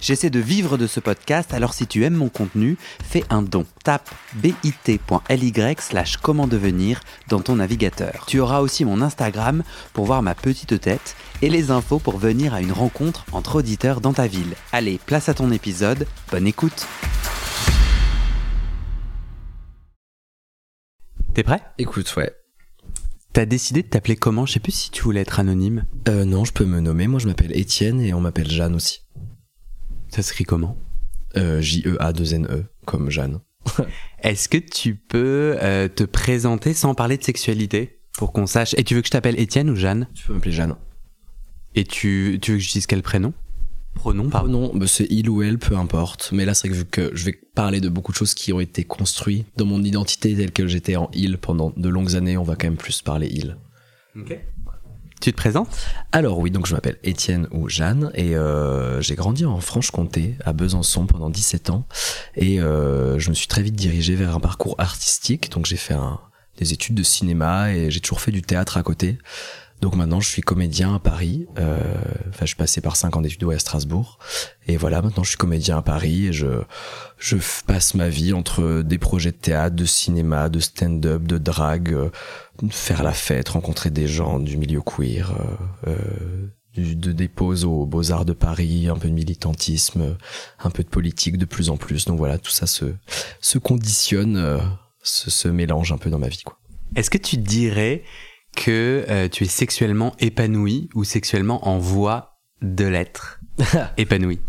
J'essaie de vivre de ce podcast, alors si tu aimes mon contenu, fais un don. Tape bit.ly slash comment devenir dans ton navigateur. Tu auras aussi mon Instagram pour voir ma petite tête et les infos pour venir à une rencontre entre auditeurs dans ta ville. Allez, place à ton épisode, bonne écoute T'es prêt? Écoute, ouais. T'as décidé de t'appeler comment? Je sais plus si tu voulais être anonyme. Euh, non, je peux me nommer. Moi, je m'appelle Étienne et on m'appelle Jeanne aussi. Ça s'écrit comment Euh, J-E-A-2-N-E, comme Jeanne. Est-ce que tu peux euh, te présenter sans parler de sexualité pour qu'on sache? Et tu veux que je t'appelle Étienne ou Jeanne? Tu peux m'appeler Jeanne. Et tu, tu veux que je dise quel prénom? Pronom, pardon. non, bah, c'est il ou elle, peu importe. Mais là, c'est vrai que je vais parler de beaucoup de choses qui ont été construites dans mon identité telle que j'étais en il pendant de longues années, on va quand même plus parler il. Tu te présentes? Alors oui, donc je m'appelle Étienne ou Jeanne et euh, j'ai grandi en Franche-Comté, à Besançon pendant 17 ans et euh, je me suis très vite dirigé vers un parcours artistique. Donc j'ai fait des études de cinéma et j'ai toujours fait du théâtre à côté. Donc maintenant je suis comédien à Paris. Euh, Enfin je suis passé par 5 ans d'études à Strasbourg et voilà maintenant je suis comédien à Paris et je je passe ma vie entre des projets de théâtre, de cinéma, de stand-up, de drague, euh, faire la fête, rencontrer des gens du milieu queer, euh, euh, de des pauses aux Beaux-Arts de Paris, un peu de militantisme, un peu de politique de plus en plus. Donc voilà, tout ça se, se conditionne, euh, se, se mélange un peu dans ma vie. Quoi. Est-ce que tu dirais que euh, tu es sexuellement épanoui ou sexuellement en voie de l'être. Épanoui.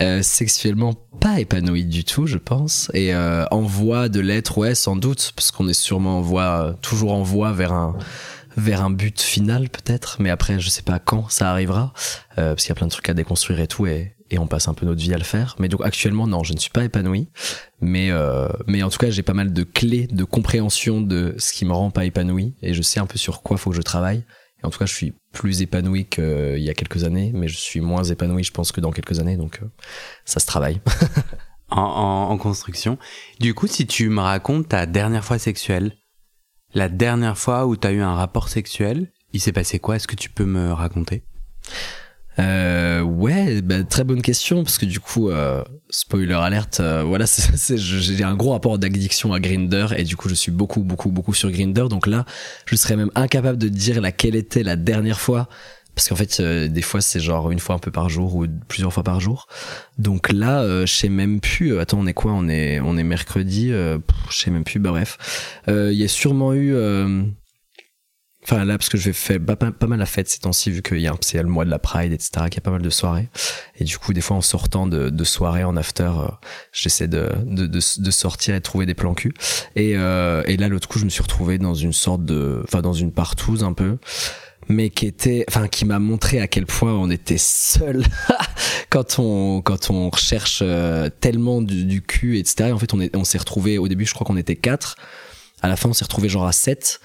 Euh, sexuellement pas épanoui du tout, je pense. Et euh, en voie de l'être, ouais, sans doute, parce qu'on est sûrement en voie, toujours en voie vers un vers un but final peut-être, mais après je sais pas quand ça arrivera, euh, parce qu'il y a plein de trucs à déconstruire et tout, et, et on passe un peu notre vie à le faire. Mais donc actuellement non, je ne suis pas épanoui, mais euh, mais en tout cas j'ai pas mal de clés de compréhension de ce qui me rend pas épanoui, et je sais un peu sur quoi faut que je travaille. Et en tout cas je suis plus épanoui qu'il y a quelques années, mais je suis moins épanoui je pense que dans quelques années, donc euh, ça se travaille. en, en- en construction. Du coup, si tu me racontes ta dernière fois sexuelle, la dernière fois où tu as eu un rapport sexuel, il s'est passé quoi? Est-ce que tu peux me raconter? Euh, ouais, bah, très bonne question parce que du coup, euh, spoiler alerte, euh, voilà, j'ai un gros rapport d'addiction à Grinder et du coup, je suis beaucoup, beaucoup, beaucoup sur Grinder. Donc là, je serais même incapable de dire laquelle était la dernière fois parce qu'en fait, euh, des fois, c'est genre une fois un peu par jour ou plusieurs fois par jour. Donc là, euh, je sais même plus. Attends, on est quoi? On est, on est mercredi. je sais même plus. Bah bref, il y a sûrement eu. Enfin là parce que je faire pas, pas, mal la fête ces temps-ci vu qu'il y a un- c'est le mois de la Pride etc qu'il y a pas mal de soirées. Et du coup des fois en sortant de, de soirée en after euh, j'essaie de, de, de, de sortir et de trouver des plans cul. Et, euh, et là l'autre coup je me suis retrouvé dans une sorte de enfin dans une partouze un peu mais qui était enfin qui m'a montré à quel point on était seul quand on quand on recherche euh, tellement du, du cul etc et en fait on est on s'est retrouvé au début je crois qu'on était quatre. À la fin on s'est retrouvé genre à 7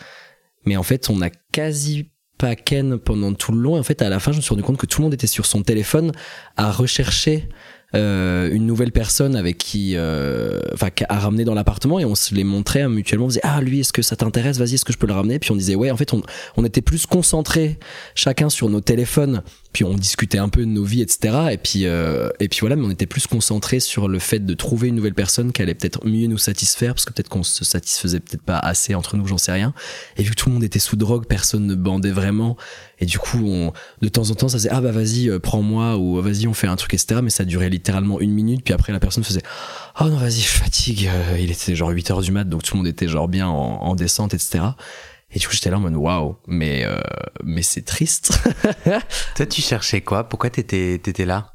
mais en fait on a quasi pas ken pendant tout le long. Et en fait à la fin je me suis rendu compte que tout le monde était sur son téléphone à rechercher euh, une nouvelle personne avec qui euh, enfin à ramener dans l'appartement. Et on se les montrait mutuellement. On disait ah lui est-ce que ça t'intéresse? Vas-y est-ce que je peux le ramener? Puis on disait ouais en fait on, on était plus concentrés chacun sur nos téléphones puis on discutait un peu de nos vies etc et puis euh, et puis voilà mais on était plus concentrés sur le fait de trouver une nouvelle personne qui allait peut-être mieux nous satisfaire parce que peut-être qu'on se satisfaisait peut-être pas assez entre nous j'en sais rien. Et vu que tout le monde était sous drogue personne ne bandait vraiment. Et du coup de temps en temps ça faisait ah bah vas-y euh, prends-moi ou vas-y on fait un truc etc mais ça durait littéralement une minute puis après la personne faisait oh non vas-y je fatigue. Euh, il était genre 8 heures du mat donc tout le monde était genre bien en, en descente etc et du coup j'étais là en mode waouh mais euh, mais c'est triste Toi, tu cherchais quoi? Pourquoi t'étais étais là?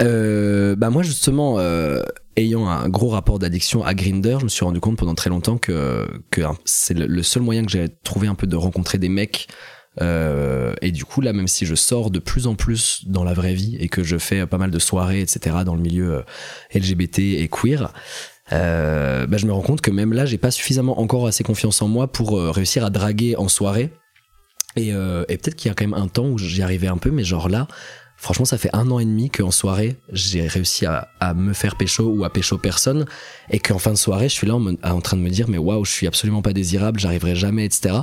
Euh, bah moi justement, euh, ayant un gros rapport d'addiction à Grinder, je me suis rendu compte pendant très longtemps que, que hein, c'est le, seul moyen que j'ai trouvé un peu de rencontrer des mecs. Euh, et du coup là, même si je sors de plus en plus dans la vraie vie et que je fais pas mal de soirées, etc. dans le milieu euh, LGBT et queer. Euh, bah je me rends compte que même là, j'ai pas suffisamment encore assez confiance en moi pour euh, réussir à draguer en soirée. Et, euh, et peut-être qu'il y a quand même un temps où j'y arrivais un peu, mais genre là, Franchement, ça fait un an et demi qu'en soirée, j'ai réussi à, à, me faire pécho ou à pécho personne, et qu'en fin de soirée, je suis là en, en train de me dire, mais waouh, je suis absolument pas désirable, j'arriverai jamais, etc.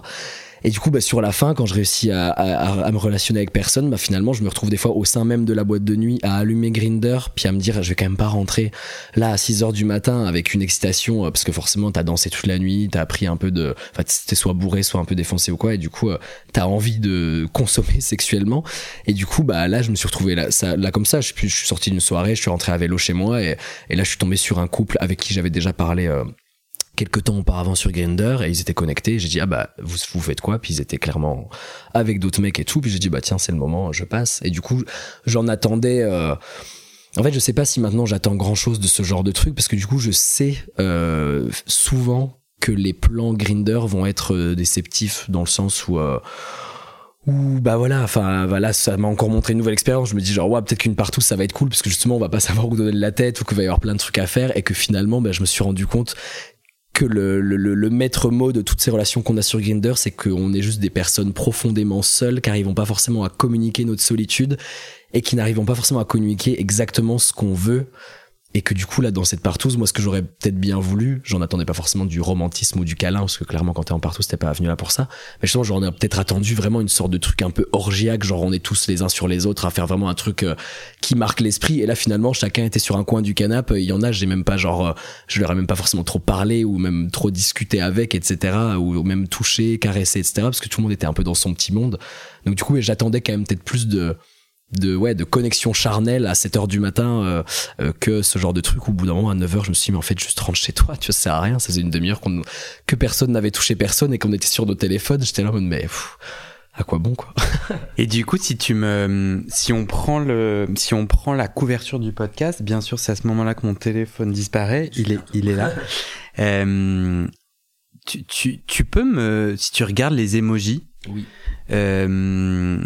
Et du coup, bah, sur la fin, quand je réussis à, à, à, me relationner avec personne, bah, finalement, je me retrouve des fois au sein même de la boîte de nuit à allumer Grinder, puis à me dire, je vais quand même pas rentrer là à 6 heures du matin avec une excitation, euh, parce que forcément, t'as dansé toute la nuit, t'as pris un peu de, enfin, t'es soit bourré, soit un peu défoncé ou quoi, et du coup, euh, t'as envie de consommer sexuellement. Et du coup, bah, là, je me suis retrouvé là, ça, là comme ça, je, je suis sorti d'une soirée, je suis rentré à vélo chez moi, et, et là, je suis tombé sur un couple avec qui j'avais déjà parlé, euh, quelques temps auparavant sur Grinder et ils étaient connectés. J'ai dit ah bah vous vous faites quoi? Puis ils étaient clairement avec d'autres mecs et tout. Puis j'ai dit bah tiens c'est le moment, je passe. Et du coup j'en attendais. Euh... En fait je sais pas si maintenant j'attends grand chose de ce genre de truc parce que du coup je sais euh, souvent que les plans Grinder vont être euh, déceptifs dans le sens où ou bah voilà enfin voilà ça m'a encore montré une nouvelle expérience je me dis genre ouais peut-être qu'une partout ça va être cool parce que justement on va pas savoir où donner de la tête ou qu'il va y avoir plein de trucs à faire et que finalement bah, je me suis rendu compte que le, le, le, maître mot de toutes ces relations qu'on a sur Grinder, c'est qu'on est juste des personnes profondément seules, qui n'arrivent pas forcément à communiquer notre solitude et qui n'arrivent pas forcément à communiquer exactement ce qu'on veut et que du coup là dans cette partouze moi ce que j'aurais peut-être bien voulu j'en attendais pas forcément du romantisme ou du câlin parce que clairement quand t'es en partouze t'es pas venu là pour ça. Mais justement j'aurais peut-être attendu vraiment une sorte de truc un peu orgiaque genre on est tous les uns sur les autres à faire vraiment un truc euh, qui marque l'esprit. Et là finalement chacun était sur un coin du canapé il y en a j'ai même pas genre euh, je leur ai même pas forcément trop parlé ou même trop discuté avec etc ou même touché caressé etc parce que tout le monde était un peu dans son petit monde. Donc du coup j'attendais quand même peut-être plus de de ouais de connexion charnelle à 7 heures du matin euh, euh, que ce genre de truc. Au bout d'un moment à 9 heures je me suis dit mais en fait juste rentre chez toi tu vois ça sert à rien. Ça faisait une demi-heure qu'on que personne n'avait touché personne et qu'on était sur nos téléphones. J'étais là en mode mais pff, à quoi bon quoi? Et du coup si tu me si on prend le si on prend la couverture du podcast bien sûr c'est à ce moment-là que mon téléphone disparaît. Il est il est là. Euh, tu, tu, tu peux me si tu regardes les emojis oui. euh,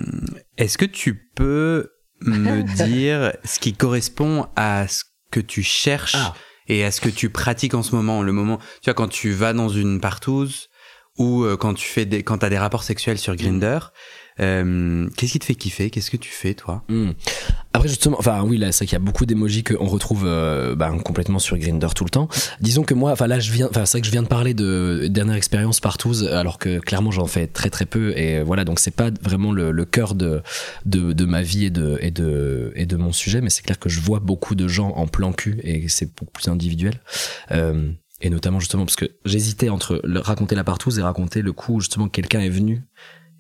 Est-ce que tu peux me dire ce qui correspond à ce que tu cherches ah. et à ce que tu pratiques en ce moment Le moment, tu vois, quand tu vas dans une partouze ou euh, quand tu fais des, quand t'as des rapports sexuels sur Grinder. Euh, Qu'est-ce qui te fait kiffer? Qu'est-ce que tu fais, toi? Mmh. Après, justement, enfin, oui, là, c'est qu'il y a beaucoup d'émojis qu'on retrouve euh, bah, complètement sur Grinder tout le temps. Disons que moi, enfin, là, je viens, enfin, c'est vrai que je viens de parler de dernière expérience partout, alors que clairement, j'en fais très très peu, et voilà, donc c'est pas vraiment le, le cœur de, de, de ma vie et de, et de, et de mon sujet, mais c'est clair que je vois beaucoup de gens en plan cul et c'est beaucoup plus individuel. Euh, et notamment justement parce que j'hésitais entre raconter la partouze et raconter le coup où justement quelqu'un est venu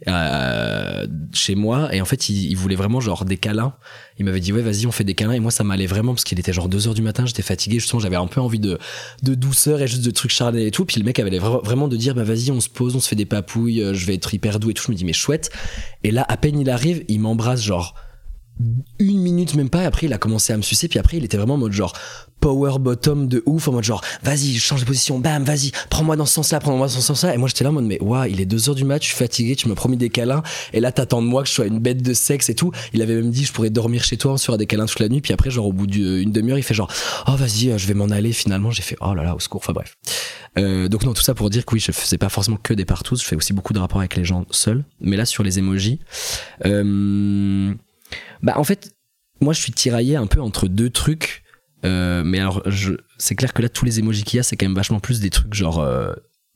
euh, chez moi. Et en fait il, voulait vraiment genre des câlins. Il m'avait dit ouais vas-y on fait des câlins. Et moi ça m'allait vraiment parce qu'il était genre 2 heures du matin. J'étais fatigué. Justement j'avais un peu envie de de douceur et juste de trucs charnels et tout. Puis le mec avait vraiment de dire bah vas-y on se pose on se fait des papouilles euh, je vais être hyper doux et tout. Je me dis mais chouette. Et là à peine il arrive il m'embrasse genre une minute même pas. Et après il a commencé à me sucer. Puis après il était vraiment en mode genre power bottom de ouf en mode genre vas-y change de position bam vas-y prends-moi dans ce sens là prends-moi dans ce sens là et moi j'étais là en mode mais waouh il est deux heures du match je suis fatigué tu m'as promis des câlins. Et là t'attends de moi que je sois une bête de sexe et tout. Il avait même dit je pourrais dormir chez toi se fera des câlins toute la nuit. Puis après genre au bout d'une demi-heure il fait genre oh vas-y je vais m'en aller finalement. J'ai fait oh là là au secours. Enfin bref. Euh, donc non tout ça pour dire que oui je faisais pas forcément que des partous je fais aussi beaucoup de rapports avec les gens seuls. Mais là sur les emojis euh, bah en fait moi je suis tiraillé un peu entre deux trucs. euh, mais alors, c'est clair que là, tous les emojis qu'il y a, c'est quand même vachement plus des trucs genre euh,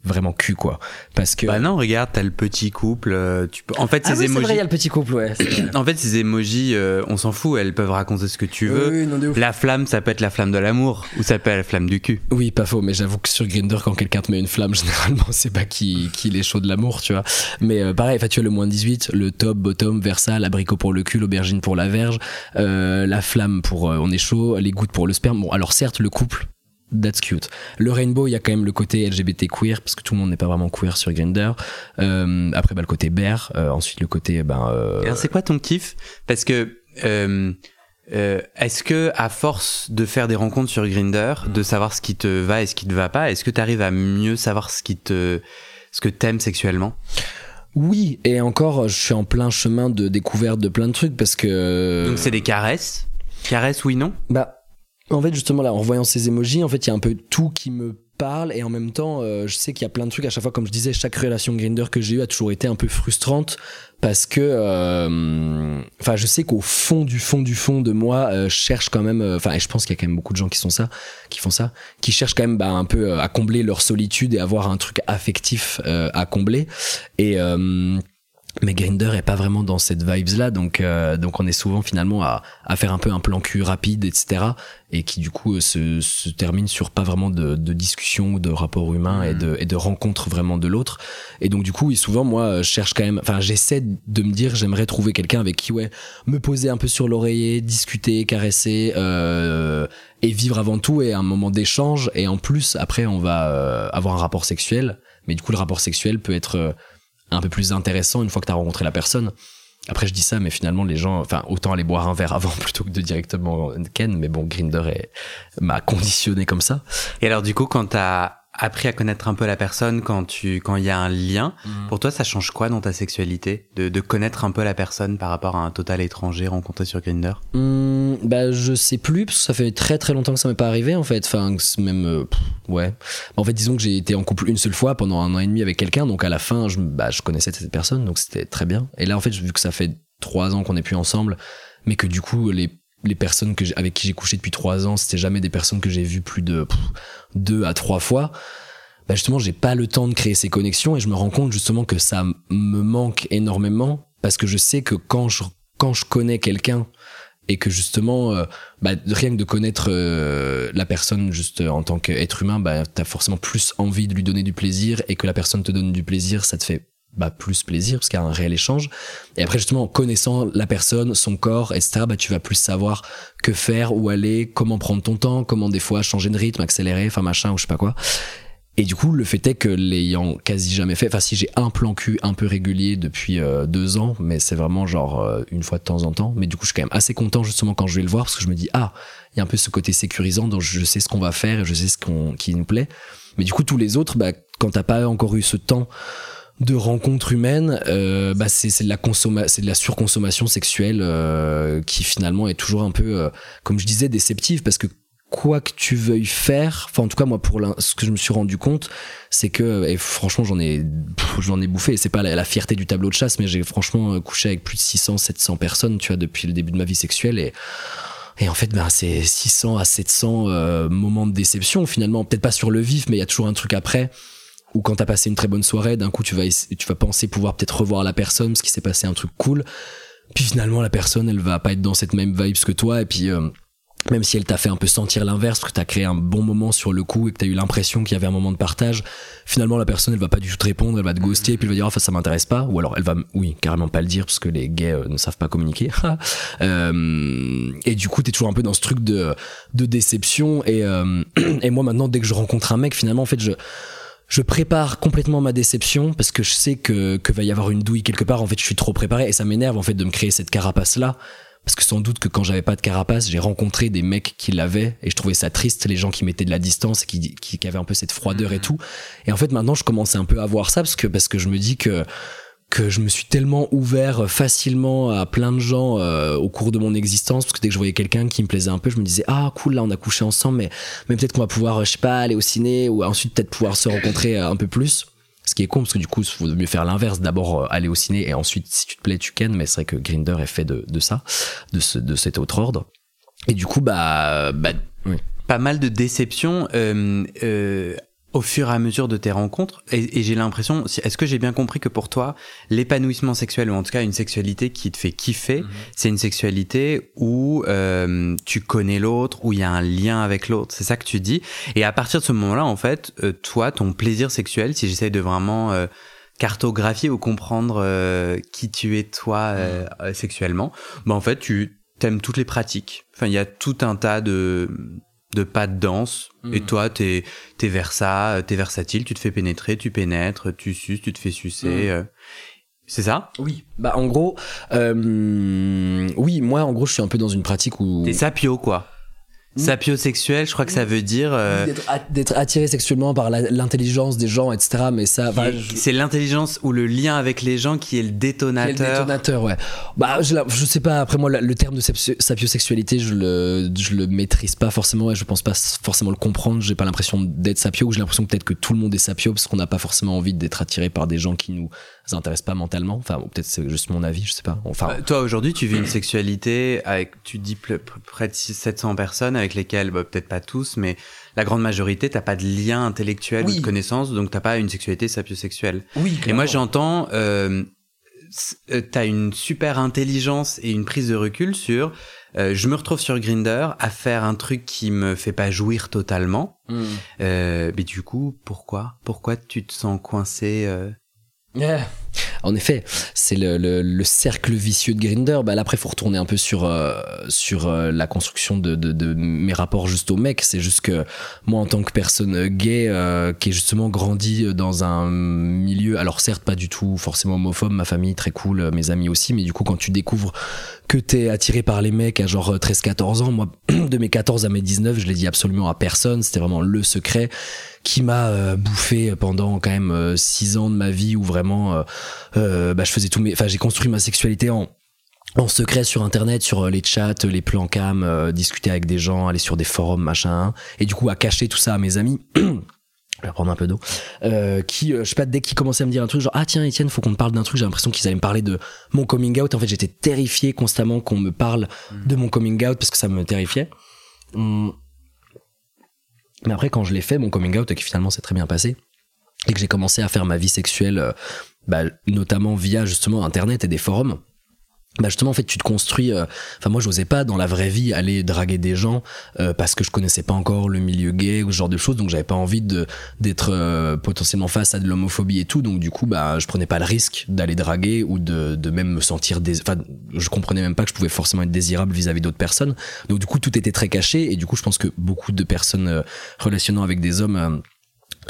vraiment cul quoi. Parce que bah non regarde t'as le petit couple euh, tu peux en fait ah ces oui, vrai, il y a le petit couple ouais en fait ces emojis euh, on s'en fout elles peuvent raconter ce que tu veux. oui, non, la flamme ça peut être la flamme de l'amour ou ça peut être la flamme du cul. Oui pas faux mais j'avoue que sur Grinder quand quelqu'un te met une flamme généralement c'est pas qui qui est chaud de l'amour tu vois. Mais euh, pareil tu as le moins 18 le top bottom versa l'abricot pour le cul l'aubergine pour la verge euh, la flamme pour on est chaud les gouttes pour le sperme. Bon alors certes le couple That's cute. Le rainbow, il y a quand même le côté LGBT queer parce que tout le monde n'est pas vraiment queer sur Grinder. Euh, après, bah, le côté bear. Euh, ensuite, le côté, ben. Euh... Alors, c'est quoi ton kiff? Parce que euh, euh, est-ce que à force de faire des rencontres sur Grinder, de savoir ce qui te va et ce qui te va pas, est-ce que tu arrives à mieux savoir ce qui te, ce que t'aimes sexuellement? Oui, et encore, je suis en plein chemin de découverte de plein de trucs parce que. Donc c'est des caresses? Caresses, oui, non? Bah en fait, justement, là, en voyant ces emojis, en fait, il y a un peu tout qui me parle et en même temps euh, je sais qu'il y a plein de trucs à chaque fois comme je disais chaque relation Grinder que j'ai eue a toujours été un peu frustrante parce que euh, enfin je sais qu'au fond du fond du fond de moi euh, cherche quand même enfin et je pense qu'il y a quand même beaucoup de gens qui sont ça qui font ça qui cherchent quand même bah, un peu à combler leur solitude et avoir un truc affectif à combler. Et mais Grinder est pas vraiment dans cette vibes là donc euh, donc on est souvent finalement à, à faire un peu un plan cul rapide etc et qui du coup se, se termine sur pas vraiment de, de discussion ou de rapport humain et mm. de et de rencontre vraiment de l'autre et donc du coup souvent moi je cherche quand même enfin j'essaie de me dire j'aimerais trouver quelqu'un avec qui ouais me poser un peu sur l'oreiller discuter caresser euh, et vivre avant tout et un moment d'échange et en plus après on va euh, avoir un rapport sexuel mais du coup le rapport sexuel peut être euh, un peu plus intéressant une fois que tu as rencontré la personne. Après, je dis ça, mais finalement, les gens, enfin, autant aller boire un verre avant plutôt que de directement Ken, mais bon, Grinder m'a conditionné comme ça. Et alors, du coup, quand t'as appris à connaître un peu la personne quand tu quand il y a un lien. Mm. Pour toi, ça change quoi dans ta sexualité de, de connaître un peu la personne par rapport à un total étranger rencontré sur Grinder mm, Bah, je sais plus parce que ça fait très très longtemps que ça m'est pas arrivé en fait. Enfin, même euh, ouais. En fait, disons que j'ai été en couple une seule fois pendant un an et demi avec quelqu'un, donc à la fin, je bah je connaissais cette personne, donc c'était très bien. Et là, en fait, vu que ça fait trois ans qu'on n'est plus ensemble, mais que du coup les les personnes que avec qui j'ai couché depuis trois ans, c'était jamais des personnes que j'ai vues plus de deux à trois fois. Bah justement, j'ai pas le temps de créer ces connexions et je me rends compte justement que ça me manque énormément parce que je sais que quand je quand je connais quelqu'un et que justement euh, bah, rien que de connaître euh, la personne juste en tant qu'être humain bah t'as forcément plus envie de lui donner du plaisir et que la personne te donne du plaisir ça te fait bah, plus plaisir parce qu'il y a un réel échange et après justement en connaissant la personne son corps etc bah tu vas plus savoir que faire où aller comment prendre ton temps comment des fois changer de rythme accélérer enfin machin ou je sais pas quoi et du coup, le fait est que l'ayant quasi jamais fait, enfin si j'ai un plan cul un peu régulier depuis euh, deux ans, mais c'est vraiment genre euh, une fois de temps en temps. Mais du coup, je suis quand même assez content justement quand je vais le voir parce que je me dis ah, il y a un peu ce côté sécurisant dont je sais ce qu'on va faire et je sais ce qui nous plaît. Mais du coup, tous les autres, bah, quand t'as pas encore eu ce temps de rencontres humaines, euh, bah c'est de la c'est de la surconsommation sexuelle euh, qui finalement est toujours un peu, euh, comme je disais, déceptive parce que quoi que tu veuilles faire, enfin en tout cas moi pour ce que je me suis rendu compte, c'est que et franchement j'en ai j'en ai bouffé. C'est pas la, fierté du tableau de chasse, mais j'ai franchement couché avec plus de 600, 700 personnes, tu vois, depuis le début de ma vie sexuelle et et en fait, ben, c'est 600 à 700 moments de déception finalement. Peut-être pas sur le vif, mais il y a toujours un truc après ou quand t'as passé une très bonne soirée, d'un coup tu vas tu vas penser pouvoir peut-être revoir la personne parce qu'il s'est passé un truc cool. Puis finalement la personne elle va pas être dans cette même vibe que toi et puis euh, même si elle t'a fait un peu sentir l'inverse, que t'as créé un bon moment sur le coup et que t'as eu l'impression qu'il y avait un moment de partage, finalement la personne elle va pas du tout te répondre, elle va te ghoster et puis elle va dire enfin ça m'intéresse pas ou alors elle va oui carrément pas le dire parce que les gays euh, ne savent pas communiquer euh, et du coup t'es toujours un peu dans ce truc de de déception et moi maintenant dès que je rencontre un mec finalement en fait je je prépare complètement ma déception parce que je sais que, que va y avoir une douille quelque part. En fait, je suis trop préparé et ça m'énerve en fait de me créer cette carapace là. Parce que sans doute que quand j'avais pas de carapace, j'ai rencontré des mecs qui l'avaient et je trouvais ça triste, les gens qui mettaient de la distance et qui, qui, qui avaient un peu cette froideur et mmh. tout. Et en fait, maintenant, je commence un peu à voir ça parce que, parce que je me dis que, que je me suis tellement ouvert facilement à plein de gens euh, au cours de mon existence parce que dès que je voyais quelqu'un qui me plaisait un peu je me disais ah cool là on a couché ensemble mais mais peut-être qu'on va pouvoir je sais pas aller au ciné ou ensuite peut-être pouvoir se rencontrer euh, un peu plus. Ce qui est con parce que du coup il faut mieux faire l'inverse. D'abord euh, aller au ciné et ensuite si tu te plais tu ken mais c'est vrai que Grinder est fait de, de ça de ce de cet autre ordre. Et du coup bah bah oui. Pas mal de déceptions. Euh, euh, au fur et à mesure de tes rencontres et, j'ai l'impression est-ce que j'ai bien compris que pour toi l'épanouissement sexuel ou en tout cas une sexualité qui te fait kiffer mhm. c'est une sexualité où euh, tu connais l'autre où il y a un lien avec l'autre c'est ça que tu dis? Et à partir de ce moment-là en fait euh, toi ton plaisir sexuel si j'essaye de vraiment euh, cartographier ou comprendre qui tu es toi mhm. sexuellement bah en fait tu t'aimes toutes les pratiques enfin il y a tout un tas de de pas de danse. Et hmm. toi, t'es es versa, t'es versatile, tu te fais pénétrer, tu pénètres, tu suces, tu te fais sucer. Hmm. Euh. C'est ça? Oui. Bah en gros, euh, oui, moi en gros, je suis un peu dans une pratique où. T'es sapio quoi. Sapiosexuel, je crois que ça veut dire. euh, D'être attiré sexuellement par l'intelligence des gens, etc. Mais ça, enfin, qui- je- c'est l'intelligence ou le lien avec les gens qui est le détonateur. détonateur, ouais. Bah, je, sais pas, après moi, le terme de sapio- sapiosexualité, je le, je le maîtrise pas forcément et je pense pas forcément le comprendre. J'ai pas l'impression d'être sapio ou j'ai l'impression peut-être que tout le monde est sapio parce qu'on n'a pas forcément envie d'être attiré par des gens qui nous intéressent pas mentalement. Enfin, peut-être c'est juste mon avis, je sais pas. Enfin, Euh, Toi aujourd'hui, tu vis une sexualité avec, tu dis près de 600, 700 personnes avec lesquelles, bah, peut-être pas tous, mais la grande majorité, t'as pas de lien intellectuel ou de connaissance, donc t'as pas une sexualité sapiosexuelle. oui, Et moi, j'entends, euh, euh, t'as une super intelligence et une prise de recul sur. euh, je me retrouve sur Grinder à faire un truc qui me fait pas jouir totalement. Hmm. Euh, mais du coup, pourquoi? Pourquoi tu te sens coincé euh Yeah. En effet, c'est le, le- le cercle vicieux de Grinder. Bah, là, après, faut retourner un peu sur euh, sur euh, la construction de, de, de mes rapports juste au mec. C'est juste que moi, en tant que personne gay, euh, qui est justement grandi dans un milieu, alors certes pas du tout forcément homophobe, ma famille très cool, euh, mes amis aussi, mais du coup, quand tu découvres que t'es attiré par les mecs à genre 13-14 ans, moi, de mes 14 à mes 19, je l'ai dit absolument à personne. C'était vraiment le secret qui m'a euh, bouffé pendant quand même 6 ans de ma vie où vraiment euh, euh, bah, je faisais tout mes enfin j'ai construit ma sexualité en secret sur internet sur euh, les chats les plans cam euh, discuter avec des gens aller sur des forums machin. Et du coup à cacher tout ça à mes amis je vais prendre un peu d'eau euh, qui euh, je sais pas dès qu'ils commençaient à me dire un truc genre ah tiens Étienne faut qu'on te parle d'un truc j'ai l'impression qu'ils allaient me parler de mon coming out. En fait j'étais terrifié constamment qu'on me parle de mon coming out parce que ça me terrifiait. Hum. mais après quand je l'ai fait mon coming out et que finalement c'est très bien passé et que j'ai commencé à faire ma vie sexuelle euh, bah, notamment via justement internet et des forums. Bah justement en fait tu te construis euh, enfin moi j'osais pas dans la vraie vie aller draguer des gens euh, parce que je connaissais pas encore le milieu gay ou ce genre de choses donc j'avais pas envie de d'être euh, potentiellement face à de l'homophobie et tout. Donc du coup bah je prenais pas le risque d'aller draguer ou de, de même me sentir dés... enfin je comprenais même pas que je pouvais forcément être désirable vis-à-vis d'autres personnes. Donc du coup tout était très caché et du coup je pense que beaucoup de personnes euh, relationnant avec des hommes euh,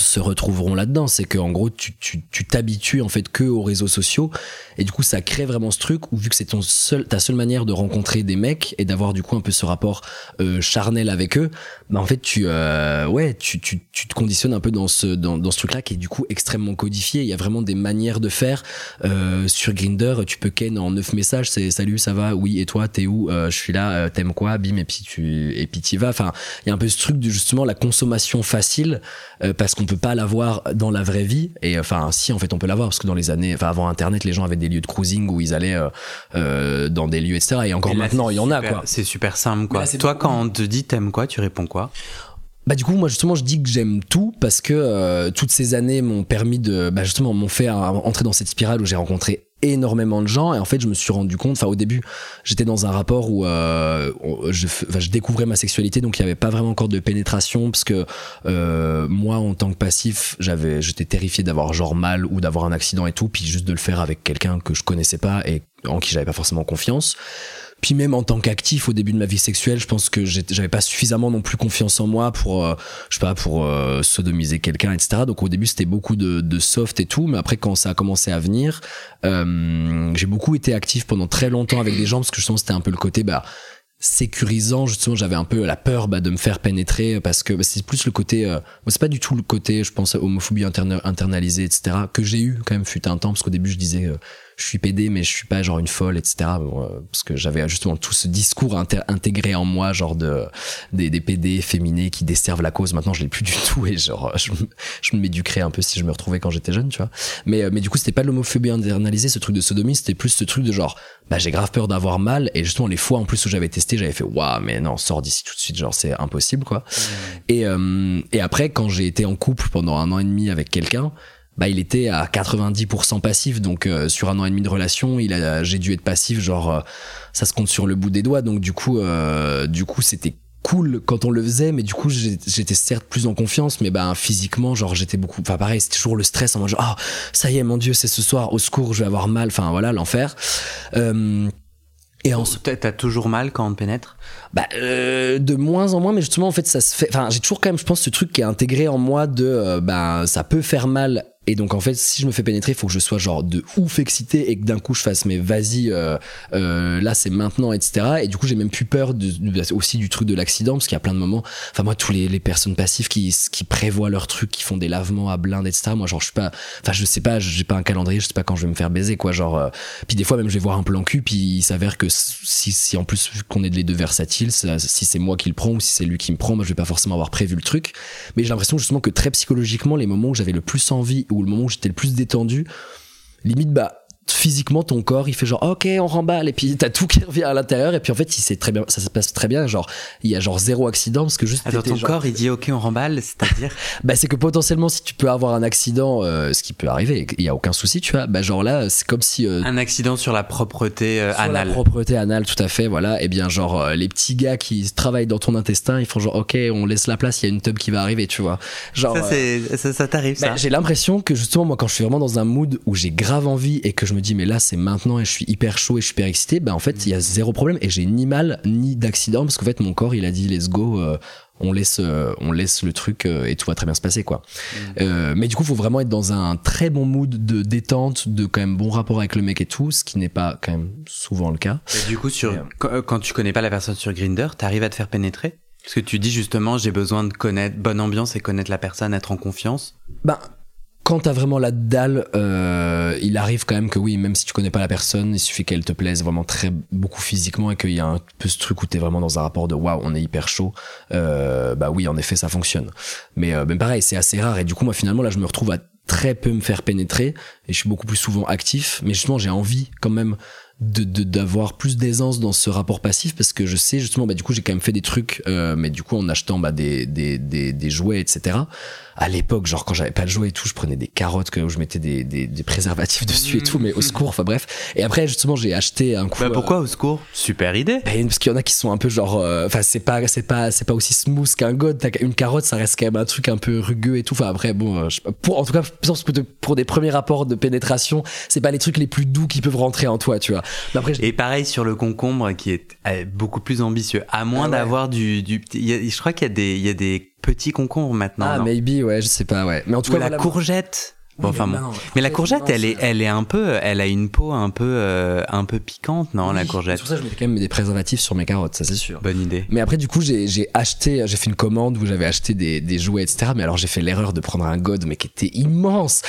se retrouveront là-dedans. C'est que en gros, tu tu tu t'habitues en fait que aux réseaux sociaux et du coup, ça crée vraiment ce truc où vu que c'est ton seul ta seule manière de rencontrer des mecs et d'avoir du coup un peu ce rapport euh, charnel avec eux, bah en fait tu euh, ouais tu tu tu te conditionnes un peu dans ce dans dans ce truc-là qui est du coup extrêmement codifié. Il y a vraiment des manières de faire euh, sur Grinder. Tu peux ken en neuf messages. C'est salut, ça va, oui et toi, t'es où? Euh, Je suis là. euh, T'aimes quoi? Bim et puis tu et puis t'y vas. Enfin, il y a un peu ce truc de justement la consommation facile euh, parce qu'on peut pas l'avoir dans la vraie vie. Et enfin si en fait on peut l'avoir parce que dans les années enfin avant internet les gens avaient des lieux de cruising où ils allaient euh, euh, dans des lieux etc et encore Et là, maintenant il y en a super- quoi. C'est super simple, quoi. Là, Toi, quand on te dit t'aimes quoi, tu réponds quoi? Bah du coup moi justement je dis que j'aime tout parce que euh, toutes ces années m'ont permis de bah justement m'ont fait euh, entrer dans cette spirale où j'ai rencontré énormément de gens et en fait je me suis rendu compte enfin au début j'étais dans un rapport où euh, je, je découvrais ma sexualité donc il y avait pas vraiment encore de pénétration parce que euh, moi en tant que passif j'avais j'étais terrifié d'avoir genre mal ou d'avoir un accident et tout puis juste de le faire avec quelqu'un que je connaissais pas et en qui j'avais pas forcément confiance puis même en tant qu'actif au début de ma vie sexuelle, je pense que j'avais pas suffisamment non plus confiance en moi pour, euh, je sais pas, pour euh, sodomiser quelqu'un, etc. Donc au début c'était beaucoup de, soft et tout, mais après quand ça a commencé à venir, euh, j'ai beaucoup été actif pendant très longtemps avec des gens parce que que c'était un peu le côté bah sécurisant. Justement j'avais un peu la peur bah, de me faire pénétrer parce que bah, c'est plus le côté euh, c'est pas du tout le côté je pense homophobie interna- internalisée etc que j'ai eu quand même fut un temps. Parce qu'au début je disais euh, je suis pédé mais je suis pas genre une folle etc euh, parce que j'avais justement tout ce discours intégré en moi genre de des, des PD féminés qui desservent la cause. Maintenant je l'ai plus du tout et genre je, me- je me m'éduquerais un peu si je me retrouvais quand j'étais jeune tu vois. Mais euh, mais du coup c'était pas l'homophobie internalisée ce truc de sodomie c'était plus ce truc de genre bah j'ai grave peur d'avoir mal et justement les fois en plus où j'avais testé j'avais fait waouh mais non sors d'ici tout de suite genre c'est impossible quoi. Et euh, et après quand j'ai été en couple pendant un an et demi avec quelqu'un bah il était à 90% passif donc euh, sur un an et demi de relation il a j'ai dû être passif genre euh, ça se compte sur le bout des doigts donc du coup euh, du coup c'était cool quand on le faisait mais du coup j'étais certes plus en confiance mais ben physiquement genre j'étais beaucoup enfin pareil c'était toujours le stress en mode genre ah ça y est mon dieu c'est ce soir au secours je vais avoir mal enfin voilà l'enfer euh, et en T'as t'as toujours mal quand on te pénètre? Bah, euh, de moins en moins, mais justement, en fait, ça se fait. Enfin, j'ai toujours quand même, je pense, ce truc qui est intégré en moi de, euh, ben, ça peut faire mal Et donc en fait, si je me fais pénétrer, il faut que je sois genre de ouf excité et que d'un coup je fasse mais vas-y, euh, euh, là c'est maintenant, etc. Et du coup j'ai même plus peur de, de- aussi du truc de l'accident parce qu'il y a plein de moments. Enfin moi tous les, les personnes passives qui qui prévoient leurs trucs, qui font des lavements à blinde, etc. Moi genre je suis pas, enfin je sais pas, j'ai pas un calendrier, je sais pas quand je vais me faire baiser quoi. Genre euh, puis des fois même je vais voir un plan cul puis il s'avère que si si en plus qu'on est les deux versatiles, si c'est moi qui le prends ou si c'est lui qui me prend, moi je vais pas forcément avoir prévu le truc. Mais j'ai l'impression justement que très psychologiquement, les moments où j'avais le plus envie ou le moment où j'étais le plus détendu, limite, bah, physiquement, ton corps, il fait genre, ok, on remballe, et puis t'as tout qui revient à l'intérieur, et puis en fait, il très bien, ça se passe très bien, genre, il y a genre zéro accident, parce que juste, t'étais ton genre- corps, il dit ok, on remballe, c'est-à-dire bah, c'est que potentiellement, si tu peux avoir un accident, euh, ce qui peut arriver, il y a aucun souci, tu vois, bah, genre là, c'est comme si, euh, un accident sur la propreté euh, sur anale. La propreté anale, tout à fait, voilà. Et bien, genre, euh, les petits gars qui travaillent dans ton intestin, ils font genre, ok, on laisse la place, il y a une tub qui va arriver, tu vois. Genre, Ça, c'est, ça, ça t'arrive, bah, ça j'ai l'impression que justement, moi, quand je suis vraiment dans un mood où j'ai grave envie et que je me dis, mais là, c'est maintenant et je suis hyper chaud et je suis hyper excité, bah, en fait, il y a zéro problème et j'ai ni mal ni d'accident parce qu'en fait, mon corps, il a dit, let's go, euh, on laisse, euh, on laisse le truc euh, et tout va très bien se passer, quoi. Euh, mais du coup, faut vraiment être dans un très bon mood de détente, de quand même bon rapport avec le mec et tout, ce qui n'est pas quand même souvent le cas. Et du coup, sur, Et, quand, quand tu connais pas la personne sur Grinder, t'arrives à te faire pénétrer? Parce que tu dis justement, j'ai besoin de connaître bonne ambiance et connaître la personne, être en confiance. Ben, quand t'as vraiment la dalle, euh, il arrive quand même que oui, même si tu connais pas la personne, il suffit qu'elle te plaise vraiment très beaucoup physiquement et qu'il y a un peu ce truc où t'es vraiment dans un rapport de waouh, on est hyper chaud. Euh, bah oui, en effet, ça fonctionne. Mais euh, ben pareil, c'est assez rare et du coup, moi finalement là, je me retrouve à très peu me faire pénétrer et je suis beaucoup plus souvent actif. Mais justement, j'ai envie quand même de d'avoir plus d'aisance dans ce rapport passif parce que je sais justement bah du coup j'ai quand même fait des trucs euh, mais du coup en achetant bah des des, des jouets etc à l'époque genre quand j'avais pas de jouets et tout je prenais des carottes que où je mettais des, des, des préservatifs dessus et tout mais au secours enfin bref. Et après justement j'ai acheté un coup Bah euh, pourquoi au secours? Super idée. Bah, parce qu'il y en a qui sont un peu genre euh, enfin c'est pas c'est pas c'est pas aussi smooth qu'un god. Une carotte ça reste quand même un truc un peu rugueux et tout. Enfin après bon euh, je pour en tout cas je pense que pour des premiers rapports de pénétration c'est pas les trucs les plus doux qui peuvent rentrer en toi tu vois. Mais après je- Et pareil sur le concombre qui est euh, beaucoup plus ambitieux. À moins Ah ouais. d'avoir du, du je crois qu'il y a des, il y a des petits concombres maintenant. ah non maybe ouais je sais pas ouais mais en tout Ou cas la voilà, courgette. Bon, Oui, enfin, mais bon. Mais la courgette, elle est, elle est un peu, elle a une peau un peu, euh, un peu piquante, non, la courgette? C'est pour ça que je mettais quand même des préservatifs sur mes carottes, ça c'est sûr. Bonne idée. Mais après, du coup, j'ai j'ai acheté, j'ai fait une commande où j'avais acheté des, des jouets, etc. Mais alors, j'ai fait l'erreur de prendre un god, mais qui était immense.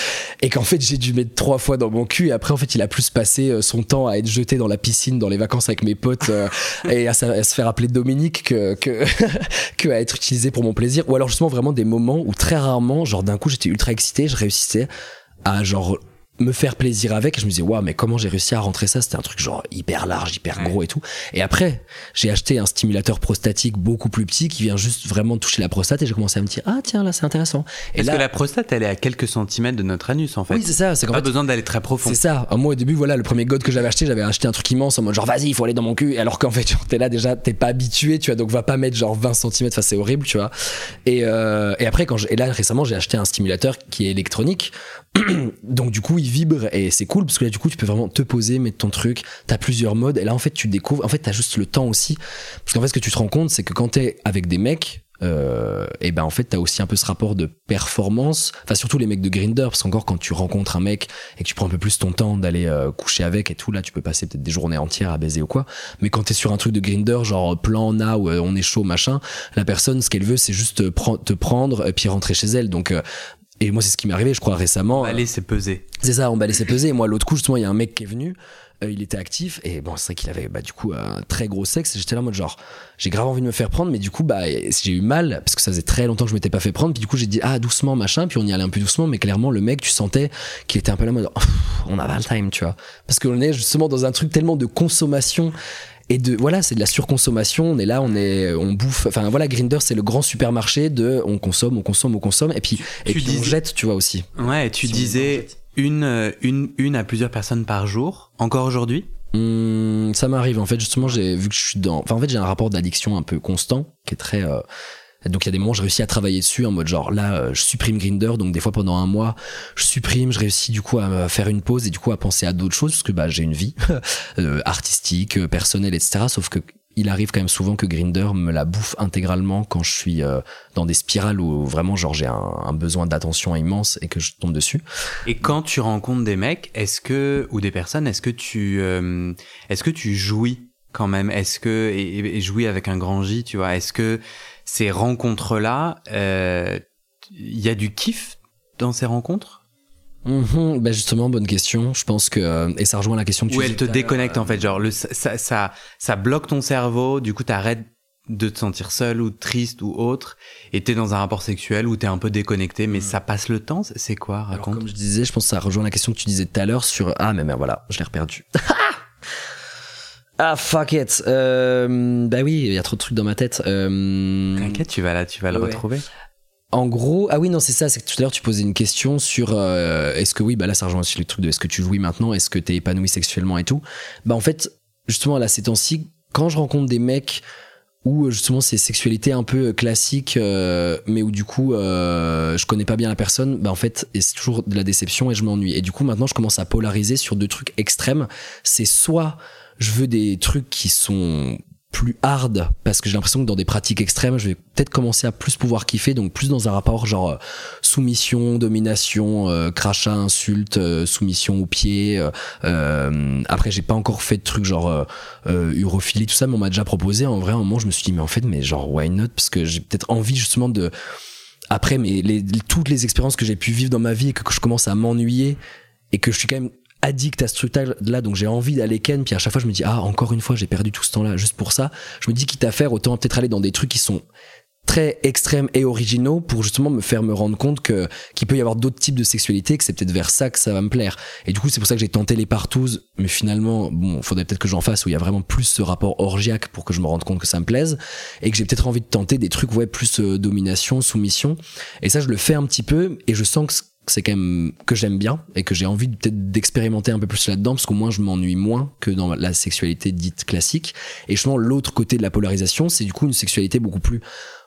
Et qu'en fait, j'ai dû mettre trois fois dans mon cul. Et après, en fait, il a plus passé euh, son temps à être jeté dans la piscine, dans les vacances avec mes potes, euh, et à, se- à se faire appeler Dominique que, que, que à être utilisé pour mon plaisir. Ou alors, justement, vraiment des moments où très rarement, genre d'un coup, j'étais ultra excité, je réussissais à genre me faire plaisir avec et je me disais waouh mais comment j'ai réussi à rentrer ça? C'était un truc genre hyper large hyper gros et tout et après j'ai acheté un stimulateur prostatique beaucoup plus petit qui vient juste vraiment toucher la prostate et j'ai commencé à me dire ah tiens là c'est intéressant et Parce là que la prostate, elle est à quelques centimètres de notre anus, en fait. oui c'est ça c'est pas fait besoin d'aller très profond. c'est ça. Moi, au début, voilà, le premier god que j'avais acheté, j'avais acheté un truc immense en mode genre, vas-y, il faut aller dans mon cul. Alors qu'en fait, genre, t'es là déjà, t'es pas habitué, tu vois, donc va pas mettre genre 20 cm, enfin, c'est horrible, tu vois. Et, euh, et après, quand je- et là, récemment, j'ai acheté un stimulateur qui est électronique. donc, du coup, il vibre et c'est cool parce que là, du coup, tu peux vraiment te poser, mettre ton truc. T'as plusieurs modes. Et là, en fait, tu découvres, en fait, t'as juste le temps aussi. Parce qu'en fait, ce que tu te rends compte, c'est que quand t'es avec des mecs, euh, et ben en fait t'as aussi un peu ce rapport de performance enfin surtout les mecs de Grinder parce qu'encore quand tu rencontres un mec et que tu prends un peu plus ton temps d'aller euh, coucher avec et tout là tu peux passer peut-être des journées entières à baiser ou quoi mais quand t'es sur un truc de Grinder genre plan A où euh, on est chaud machin la personne ce qu'elle veut c'est juste te, pre- te prendre et puis rentrer chez elle donc euh, et moi c'est ce qui m'est arrivé je crois récemment Allez, c'est pesé. c'est ça, on va laisser peser. Et moi, l'autre coup, justement, il y a un mec qui est venu. euh, il était actif et bon, c'est vrai qu'il avait bah, du coup un très gros sexe. Et j'étais là en mode genre, j'ai grave envie de me faire prendre, mais du coup, bah, j'ai eu mal parce que ça faisait très longtemps que je m'étais pas fait prendre. Puis du coup, j'ai dit ah doucement machin. Puis on y allait un peu doucement, mais clairement, le mec, tu sentais qu'il était un peu là en mode, oh, on a pas le time, tu vois, parce qu'on est justement dans un truc tellement de consommation. Et de voilà, c'est de la surconsommation. On est là, on est, on bouffe. Enfin voilà, Grinder, c'est le grand supermarché de on consomme, on consomme, on consomme. Et puis, et tu puis on disais- jette, tu vois aussi. Ouais, tu Si on disais une, une, une à plusieurs personnes par jour. Encore aujourd'hui? Hum, ça m'arrive en fait justement j'ai vu que je suis dans enfin en fait j'ai un rapport d'addiction un peu constant qui est très euh, donc il y a des moments où je réussis à travailler dessus en mode genre là euh, je supprime Grinder donc des fois pendant un mois je supprime je réussis du coup à faire une pause et du coup à penser à d'autres choses parce que bah j'ai une vie euh, artistique euh, personnelle etc sauf que il arrive quand même souvent que Grinder me la bouffe intégralement quand je suis dans des spirales où vraiment genre j'ai un, besoin d'attention immense et que je tombe dessus. Et quand tu rencontres des mecs, est-ce que ou des personnes, est-ce que tu est-ce que tu jouis quand même? Est-ce que et, jouis avec un grand J, tu vois? Est-ce que ces rencontres là, il y a du kiff dans ces rencontres? Mhm, bah justement, bonne question. Je pense que euh, et ça rejoint la question que tu. Où elle te déconnecte en fait, genre le ça, ça ça bloque ton cerveau. Du coup, t'arrêtes de te sentir seul ou triste ou autre, et t'es dans un rapport sexuel où t'es un peu déconnecté, mais mm. ça passe le temps. C'est quoi Raconte? comme je disais, je pense que ça rejoint la question que tu disais tout à l'heure sur ah mais, mais voilà, je l'ai reperdu. Ah fuck it. Euh, bah oui, il y a trop de trucs dans ma tête. Euh... T'inquiète, tu vas là, tu vas le retrouver. En gros, ah oui, non, c'est ça, c'est que tout à l'heure tu posais une question sur euh, est-ce que oui, bah là ça rejoint aussi le truc de est-ce que tu jouis maintenant, est-ce que t'es épanoui sexuellement et tout. Bah en fait, justement là ces temps-ci, quand je rencontre des mecs où justement c'est sexualité un peu classique, euh, mais où du coup euh, je connais pas bien la personne, bah en fait c'est toujours de la déception et je m'ennuie. Et du coup maintenant je commence à polariser sur deux trucs extrêmes. C'est soit je veux des trucs qui sont plus hard parce que j'ai l'impression que dans des pratiques extrêmes je vais peut-être commencer à plus pouvoir kiffer donc plus dans un rapport genre euh, soumission domination euh, crachat insulte euh, soumission au pied après j'ai pas encore fait de trucs genre urophilie tout ça mais on m'a déjà proposé en vrai un moment je me suis dit mais en fait mais genre why not? Parce que j'ai peut-être envie justement de après mais toutes les expériences que j'ai pu vivre dans ma vie et que, que je commence à m'ennuyer et que je suis quand même addict à ce truc là donc j'ai envie d'aller ken puis à chaque fois je me dis ah encore une fois j'ai perdu tout ce temps là juste pour ça. Je me dis quitte à faire autant peut-être aller dans des trucs qui sont très extrêmes et originaux pour justement me faire me rendre compte que qu'il peut y avoir d'autres types de sexualité que c'est peut-être vers ça que ça va me plaire. Et du coup c'est pour ça que j'ai tenté les partouzes mais finalement bon faudrait peut-être que j'en fasse où il y a vraiment plus ce rapport orgiaque pour que je me rende compte que ça me plaise et que j'ai peut-être envie de tenter des trucs ouais plus euh, domination soumission. Et ça je le fais un petit peu et je sens que c'est quand même que j'aime bien et que j'ai envie peut-être d'expérimenter un peu plus là-dedans parce qu'au moins je m'ennuie moins que dans la sexualité dite classique. Et justement l'autre côté de la polarisation, c'est du coup une sexualité beaucoup plus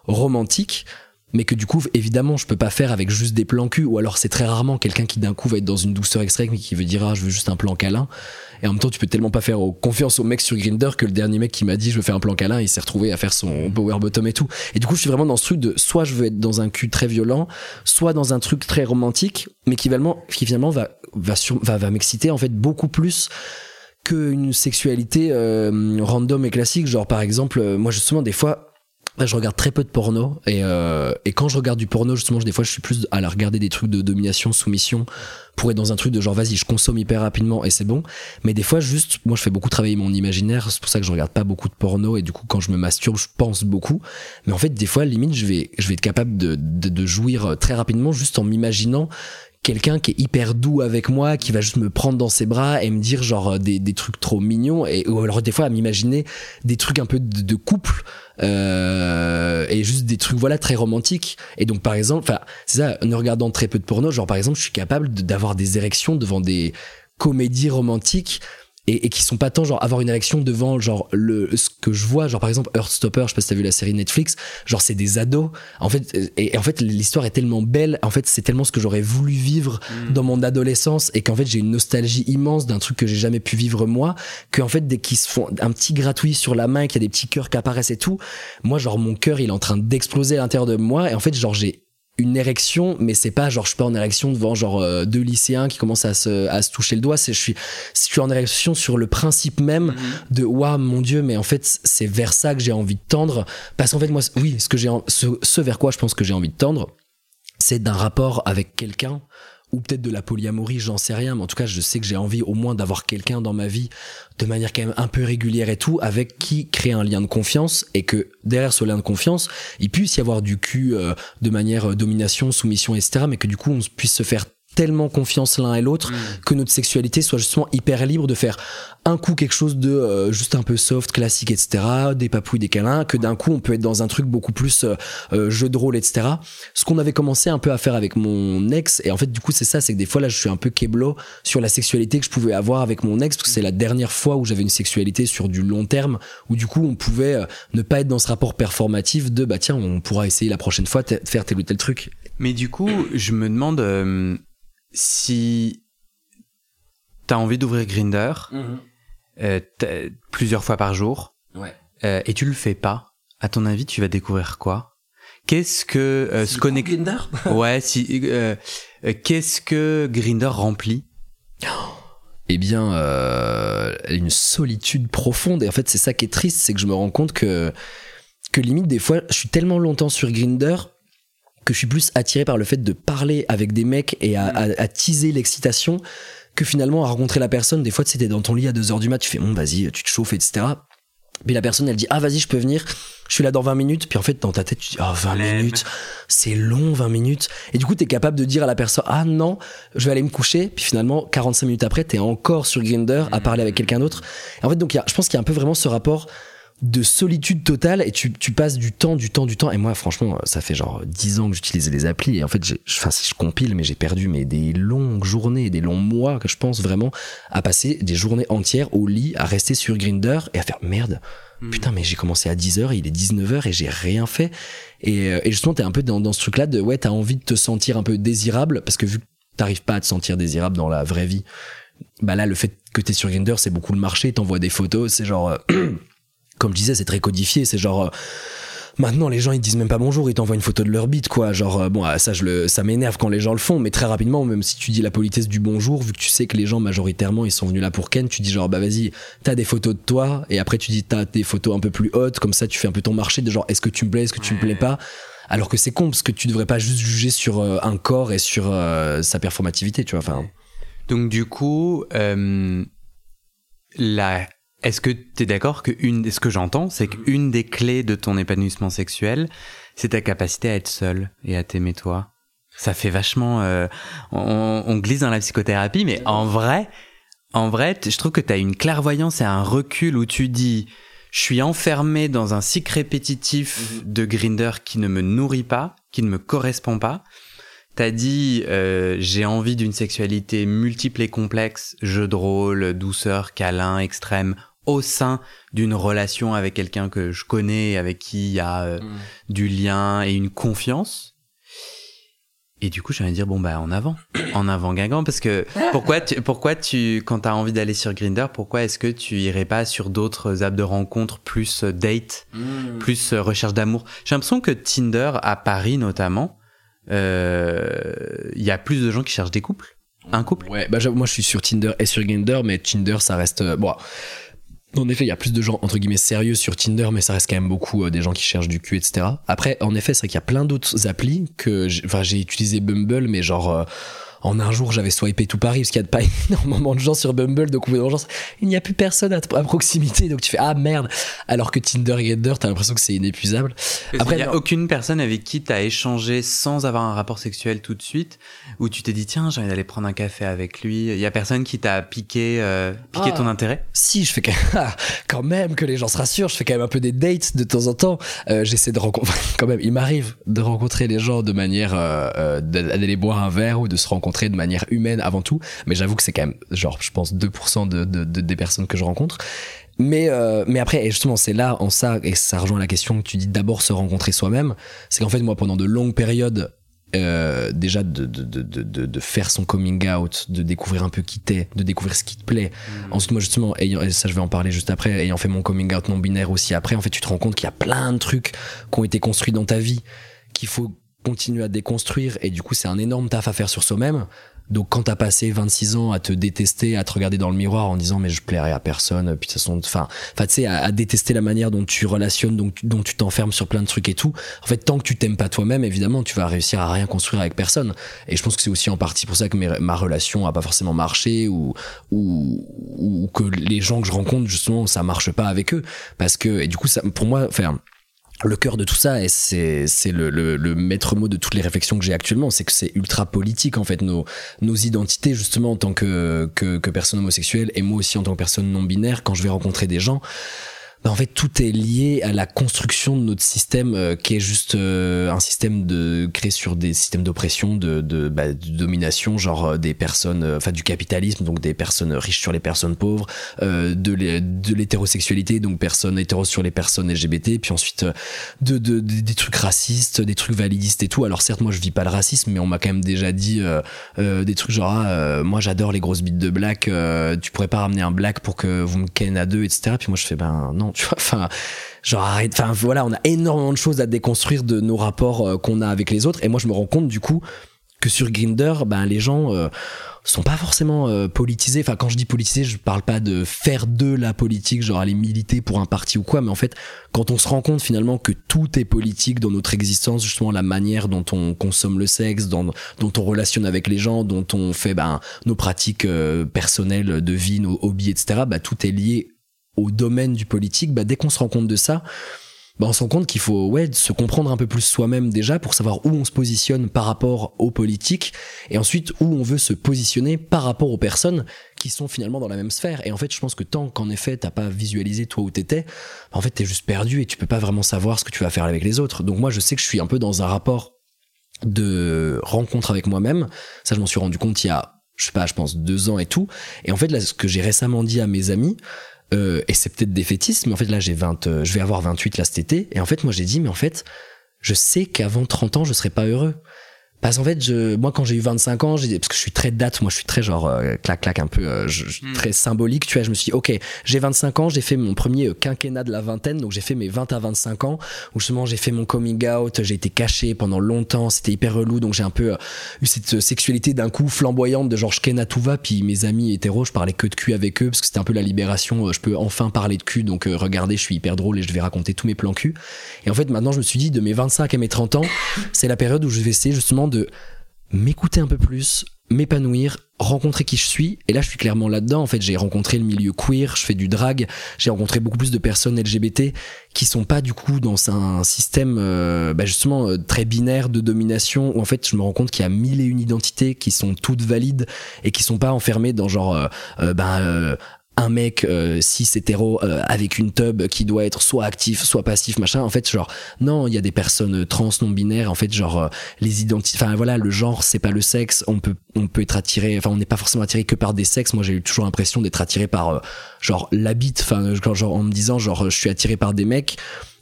romantique mais que du coup évidemment je peux pas faire avec juste des plans cul ou alors c'est très rarement quelqu'un qui d'un coup va être dans une douceur extrême et qui veut dire ah je veux juste un plan câlin. Et en même temps tu peux tellement pas faire confiance au mec sur Grinder que le dernier mec qui m'a dit je veux faire un plan câlin il s'est retrouvé à faire son power bottom et tout. Et du coup je suis vraiment dans ce truc de soit je veux être dans un cul très violent soit dans un truc très romantique mais qui finalement qui finalement va va va, va m'exciter en fait beaucoup plus qu'une sexualité euh, random et classique. Genre par exemple euh, moi justement des fois je regarde très peu de porno et, euh, et quand je regarde du porno justement des fois je suis plus à la regarder des trucs de domination soumission pour être dans un truc de genre vas-y je consomme hyper rapidement et c'est bon. Mais des fois juste moi je fais beaucoup travailler mon imaginaire c'est pour ça que je regarde pas beaucoup de porno et du coup quand je me masturbe je pense beaucoup. Mais en fait des fois limite je vais je vais être capable de, de, de jouir très rapidement juste en m'imaginant quelqu'un qui est hyper doux avec moi, qui va juste me prendre dans ses bras et me dire genre des, des trucs trop mignons, et ou alors des fois à m'imaginer des trucs un peu de couple euh, et juste des trucs voilà très romantiques. Et donc par exemple, enfin c'est ça, en regardant très peu de porno, genre par exemple, je suis capable d'avoir des érections devant des comédies romantiques et, et, qui sont pas tant genre avoir une érection devant genre le ce que je vois genre par exemple Earthstopper je sais pas si t'as vu la série Netflix genre c'est des ados en fait et, en fait l'histoire est tellement belle en fait c'est tellement ce que j'aurais voulu vivre mm. dans mon adolescence et qu'en fait j'ai une nostalgie immense d'un truc que j'ai jamais pu vivre moi que en fait dès qu'ils se font un petit gratouille sur la main qu'il y a des petits cœurs qui apparaissent et tout moi genre mon cœur il est en train d'exploser à l'intérieur de moi et en fait genre j'ai une érection mais c'est pas genre je suis pas en érection devant genre euh, deux lycéens qui commencent à se, à se toucher le doigt c'est je suis je suis en érection sur le principe même mhm. de waouh mon dieu mais en fait c'est vers ça que j'ai envie de tendre parce qu'en fait moi oui ce que j'ai ce, ce vers quoi je pense que j'ai envie de tendre c'est d'un rapport avec quelqu'un ou peut-être de la polyamorie, j'en sais rien, mais en tout cas, je sais que j'ai envie au moins d'avoir quelqu'un dans ma vie de manière quand même un peu régulière et tout, avec qui créer un lien de confiance et que derrière ce lien de confiance, il puisse y avoir du cul euh, de manière euh, domination, soumission, etc., mais que du coup, on puisse se faire tellement confiance l'un et l'autre mm. que notre sexualité soit justement hyper libre de faire un coup quelque chose de euh, juste un peu soft, classique, etc., des papouilles, des câlins, que d'un coup on peut être dans un truc beaucoup plus euh, euh, jeu de rôle, etc. Ce qu'on avait commencé un peu à faire avec mon ex, et en fait du coup c'est ça, c'est que des fois là je suis un peu keblo sur la sexualité que je pouvais avoir avec mon ex, parce que c'est la dernière fois où j'avais une sexualité sur du long terme, où du coup on pouvait ne pas être dans ce rapport performatif de bah tiens on pourra essayer la prochaine fois de faire tel ou tel truc. Mais du coup je me demande si t'as envie d'ouvrir Grinder, mhm. euh, plusieurs fois par jour, euh, et tu le fais pas, à ton avis, tu vas découvrir quoi? Qu'est-ce que euh, se connecter Ouais, si euh, euh, qu'est-ce que Grinder remplit? Eh bien, euh, une solitude profonde. Et en fait, c'est ça qui est triste, c'est que je me rends compte que que limite des fois, je suis tellement longtemps sur Grinder que je suis plus attiré par le fait de parler avec des mecs et à, à- à teaser l'excitation que finalement à rencontrer la personne. Des fois, c'était dans ton lit à 2h du mat, tu fais bon, vas-y, tu te chauffes, etc. Puis la personne, elle dit ah vas-y, je peux venir. Je suis là dans 20 minutes. Puis en fait, dans ta tête, tu dis ah 20 Flemme. minutes, c'est long 20 minutes. Et du coup, t'es capable de dire à la personne ah non, je vais aller me coucher. Puis finalement, 45 minutes après, t'es encore sur Grinder à parler avec quelqu'un d'autre. En fait, donc y a- je pense qu'il y a un peu vraiment ce rapport de solitude totale et tu, tu passes du temps, du temps, du temps. Et moi, franchement, ça fait genre 10 ans que j'utilisais les applis. Et en fait, j'ai- enfin, si je compile, mais j'ai perdu mais des longues journées, des longs mois que je pense vraiment à passer des journées entières au lit, à rester sur Grinder et à faire merde. Putain, mais j'ai commencé à 10h, il est 19h et j'ai rien fait. Et, euh, et justement, t'es un peu dans, dans ce truc-là de ouais, t'as envie de te sentir un peu désirable parce que vu que t'arrives pas à te sentir désirable dans la vraie vie, bah là, le fait que t'es sur Grinder, c'est beaucoup le marché, t'envoies des photos, c'est genre. comme je disais, c'est très codifié. C'est genre. euh, Maintenant, les gens ils disent même pas bonjour, ils t'envoient une photo de leur bite, quoi. Genre, euh, bon, ah, ça, je le, ça m'énerve quand les gens le font, mais très rapidement, même si tu dis la politesse du bonjour, vu que tu sais que les gens majoritairement ils sont venus là pour Ken, tu dis genre, bah vas-y, t'as des photos de toi, et après tu dis t'as des photos un peu plus hautes, comme ça tu fais un peu ton marché de genre, est-ce que tu me plais, est-ce que tu me plais pas? Alors que c'est con parce que tu devrais pas juste juger sur euh, un corps et sur sa performativité, tu vois. Enfin, Donc du coup, la... est-ce que tu es d'accord que une, ce que j'entends, c'est qu'une des clés de ton épanouissement sexuel, c'est ta capacité à être seul et à t'aimer toi? Ça fait vachement, euh, on, on glisse dans la psychothérapie, mais en vrai, en vrai, je trouve que tu as une clairvoyance et un recul où tu dis, je suis enfermé dans un cycle répétitif de grinder qui ne me nourrit pas, qui ne me correspond pas. T'as dit, euh, j'ai envie d'une sexualité multiple et complexe, jeu de rôle, douceur, câlin, extrême, au sein d'une relation avec quelqu'un que je connais, avec qui il y a euh, du lien et une confiance. Et du coup, j'ai envie de dire, bon, bah, en avant. En avant, Guingamp. Parce que, pourquoi tu, pourquoi tu, quand t'as envie d'aller sur Grinder, pourquoi est-ce que tu irais pas sur d'autres apps de rencontres plus euh, date, plus euh, recherche d'amour? J'ai l'impression que Tinder, à Paris notamment, euh, il y a plus de gens qui cherchent des couples. Un couple. Ouais, bah moi je suis sur Tinder et sur Grindr, mais Tinder ça reste euh, bon. En effet, il y a plus de gens entre guillemets sérieux sur Tinder, mais ça reste quand même beaucoup euh, des gens qui cherchent du cul, etc. Après, en effet, c'est vrai qu'il y a plein d'autres applis que, j'ai- enfin, j'ai utilisé Bumble, mais genre euh, en un jour, j'avais swipé tout Paris parce qu'il y a pas énormément de gens sur Bumble, donc au bout d'un moment, il n'y a plus personne à, à proximité, donc tu fais ah merde. Alors que Tinder et Grindr, t'as l'impression que c'est inépuisable. Après, il n'y a non. aucune personne avec qui tu as échangé sans avoir un rapport sexuel tout de suite, où tu t'es dit, tiens, j'ai envie d'aller prendre un café avec lui. Il y a personne qui t'a piqué, euh, piqué Ah. ton intérêt? Si, je fais quand même, quand même que les gens se rassurent, je fais quand même un peu des dates de temps en temps. Euh, J'essaie de rencontrer, quand même, il m'arrive de rencontrer les gens de manière, euh, d'aller boire un verre ou de se rencontrer de manière humaine avant tout. Mais j'avoue que c'est quand même, genre, je pense 2% de, de, de- des personnes que je rencontre. Mais, euh, mais après, et justement, c'est là, en ça, et ça rejoint la question que tu dis d'abord se rencontrer soi-même. C'est qu'en fait, moi, pendant de longues périodes, euh, déjà de, de, de, de, faire son coming out, de découvrir un peu qui t'es, de découvrir ce qui te plaît. Ensuite, moi, justement, ayant, et ça, je vais en parler juste après, ayant fait mon coming out non binaire aussi après, en fait, tu te rends compte qu'il y a plein de trucs qui ont été construits dans ta vie qu'il faut continuer à déconstruire et du coup, c'est un énorme taf à faire sur soi-même. Donc, quand t'as passé 26 ans à te détester, à te regarder dans le miroir en disant, mais je plairai à personne, puis de toute façon, enfin, enfin, tu sais, à, détester la manière dont tu relationnes, donc, dont tu t'enfermes sur plein de trucs et tout. En fait, tant que tu t'aimes pas toi-même, évidemment, tu vas réussir à rien construire avec personne. Et je pense que c'est aussi en partie pour ça que ma relation a pas forcément marché ou, ou, ou que les gens que je rencontre, justement, ça marche pas avec eux. Parce que, et du coup, ça, pour moi, enfin, le cœur de tout ça, et c'est le maître mot de toutes les réflexions que j'ai actuellement, c'est que c'est ultra politique en fait nos nos identités justement en tant que que, que personne homosexuelle et moi aussi en tant que personne non binaire quand je vais rencontrer des gens. Bah, en fait, tout est lié à la construction de notre système euh, qui est juste euh, un système de créé sur des systèmes d'oppression, de, de, bah, de domination, genre euh, des personnes, euh, enfin du capitalisme, donc des personnes riches sur les personnes pauvres, euh, de l'hé- de l'hétérosexualité, donc personnes hétéros sur les personnes LGBT, puis ensuite de, de, de- des trucs racistes, des trucs validistes et tout. Alors certes, moi je vis pas le racisme, mais on m'a quand même déjà dit des trucs genre ah, moi j'adore les grosses bites de black, tu pourrais pas ramener un black pour que vous me ken à deux, etc. Puis moi je fais ben non, tu vois. Enfin, genre arrête. Enfin voilà, on a énormément de choses à déconstruire de nos rapports euh, qu'on a avec les autres. Et moi, je me rends compte du coup que sur Grinder, ben les gens euh, sont pas forcément euh, politisés. Enfin, quand je dis politisé, je parle pas de faire de la politique, genre aller militer pour un parti ou quoi, mais en fait, quand on se rend compte finalement que tout est politique dans notre existence, justement la manière dont on consomme le sexe, dont on relationne avec les gens, dont on fait ben, nos pratiques personnelles de vie, nos hobbies, etc., bah, tout est lié au domaine du politique, bah, dès qu'on se rend compte de ça, bah, on se rend compte qu'il faut ouais, se comprendre un peu plus soi-même déjà pour savoir où on se positionne par rapport aux politiques et ensuite où on veut se positionner par rapport aux personnes qui sont finalement dans la même sphère. Et en fait, je pense que tant qu'en effet, t'as pas visualisé toi où t'étais, bah, en fait, t'es juste perdu et tu peux pas vraiment savoir ce que tu vas faire avec les autres. Donc moi, je sais que je suis un peu dans un rapport de rencontre avec moi-même. Ça, je m'en suis rendu compte il y a, je sais pas, je pense deux ans et tout. Et en fait, ce que j'ai récemment dit à mes amis, euh, et c'est peut-être défaitiste, mais en fait là j'ai 20, euh, je vais avoir 28 là cet été, et en fait moi j'ai dit mais en fait je sais qu'avant 30 ans je serais pas heureux. Parce qu'en fait, je, moi, quand j'ai eu 25 ans, j'ai, parce que je suis très date, moi, je suis très genre euh, clac clac un peu, euh, hmm. très symbolique. Tu vois, je me suis dit, ok, j'ai 25 ans, j'ai fait mon premier euh, quinquennat de la vingtaine, donc j'ai fait mes 20 à 25 ans où justement j'ai fait mon coming out, j'ai été caché pendant longtemps, c'était hyper relou, donc j'ai un peu eu cette sexualité d'un coup flamboyante de genre je ken à tout va, puis mes amis hétéros, je parlais que de cul avec eux parce que c'était un peu la libération. je peux enfin parler de cul, donc regardez, je suis hyper drôle et je vais raconter tous mes plans cul. Et en fait, maintenant, je me suis dit, de mes 25 à mes 30 ans, c'est la période où je vais essayer justement de m'écouter un peu plus, m'épanouir, rencontrer qui je suis. Et là, je suis clairement là-dedans. En fait, j'ai rencontré le milieu queer, je fais du drag, j'ai rencontré beaucoup plus de personnes LGBT qui sont pas du coup dans un système euh, bah, justement euh, très binaire de domination où en fait je me rends compte qu'il y a mille et une identités qui sont toutes valides et qui sont pas enfermées dans genre euh, ben un mec euh, cis hétéro euh, avec une tub qui doit être soit actif soit passif machin en fait genre non il y a des personnes trans non binaires en fait genre euh, les identités enfin voilà le genre c'est pas le sexe on peut on peut être attiré enfin on n'est pas forcément attiré que par des sexes moi j'ai eu toujours l'impression d'être attiré par euh, genre l'habit enfin genre en me disant genre je suis attiré par des mecs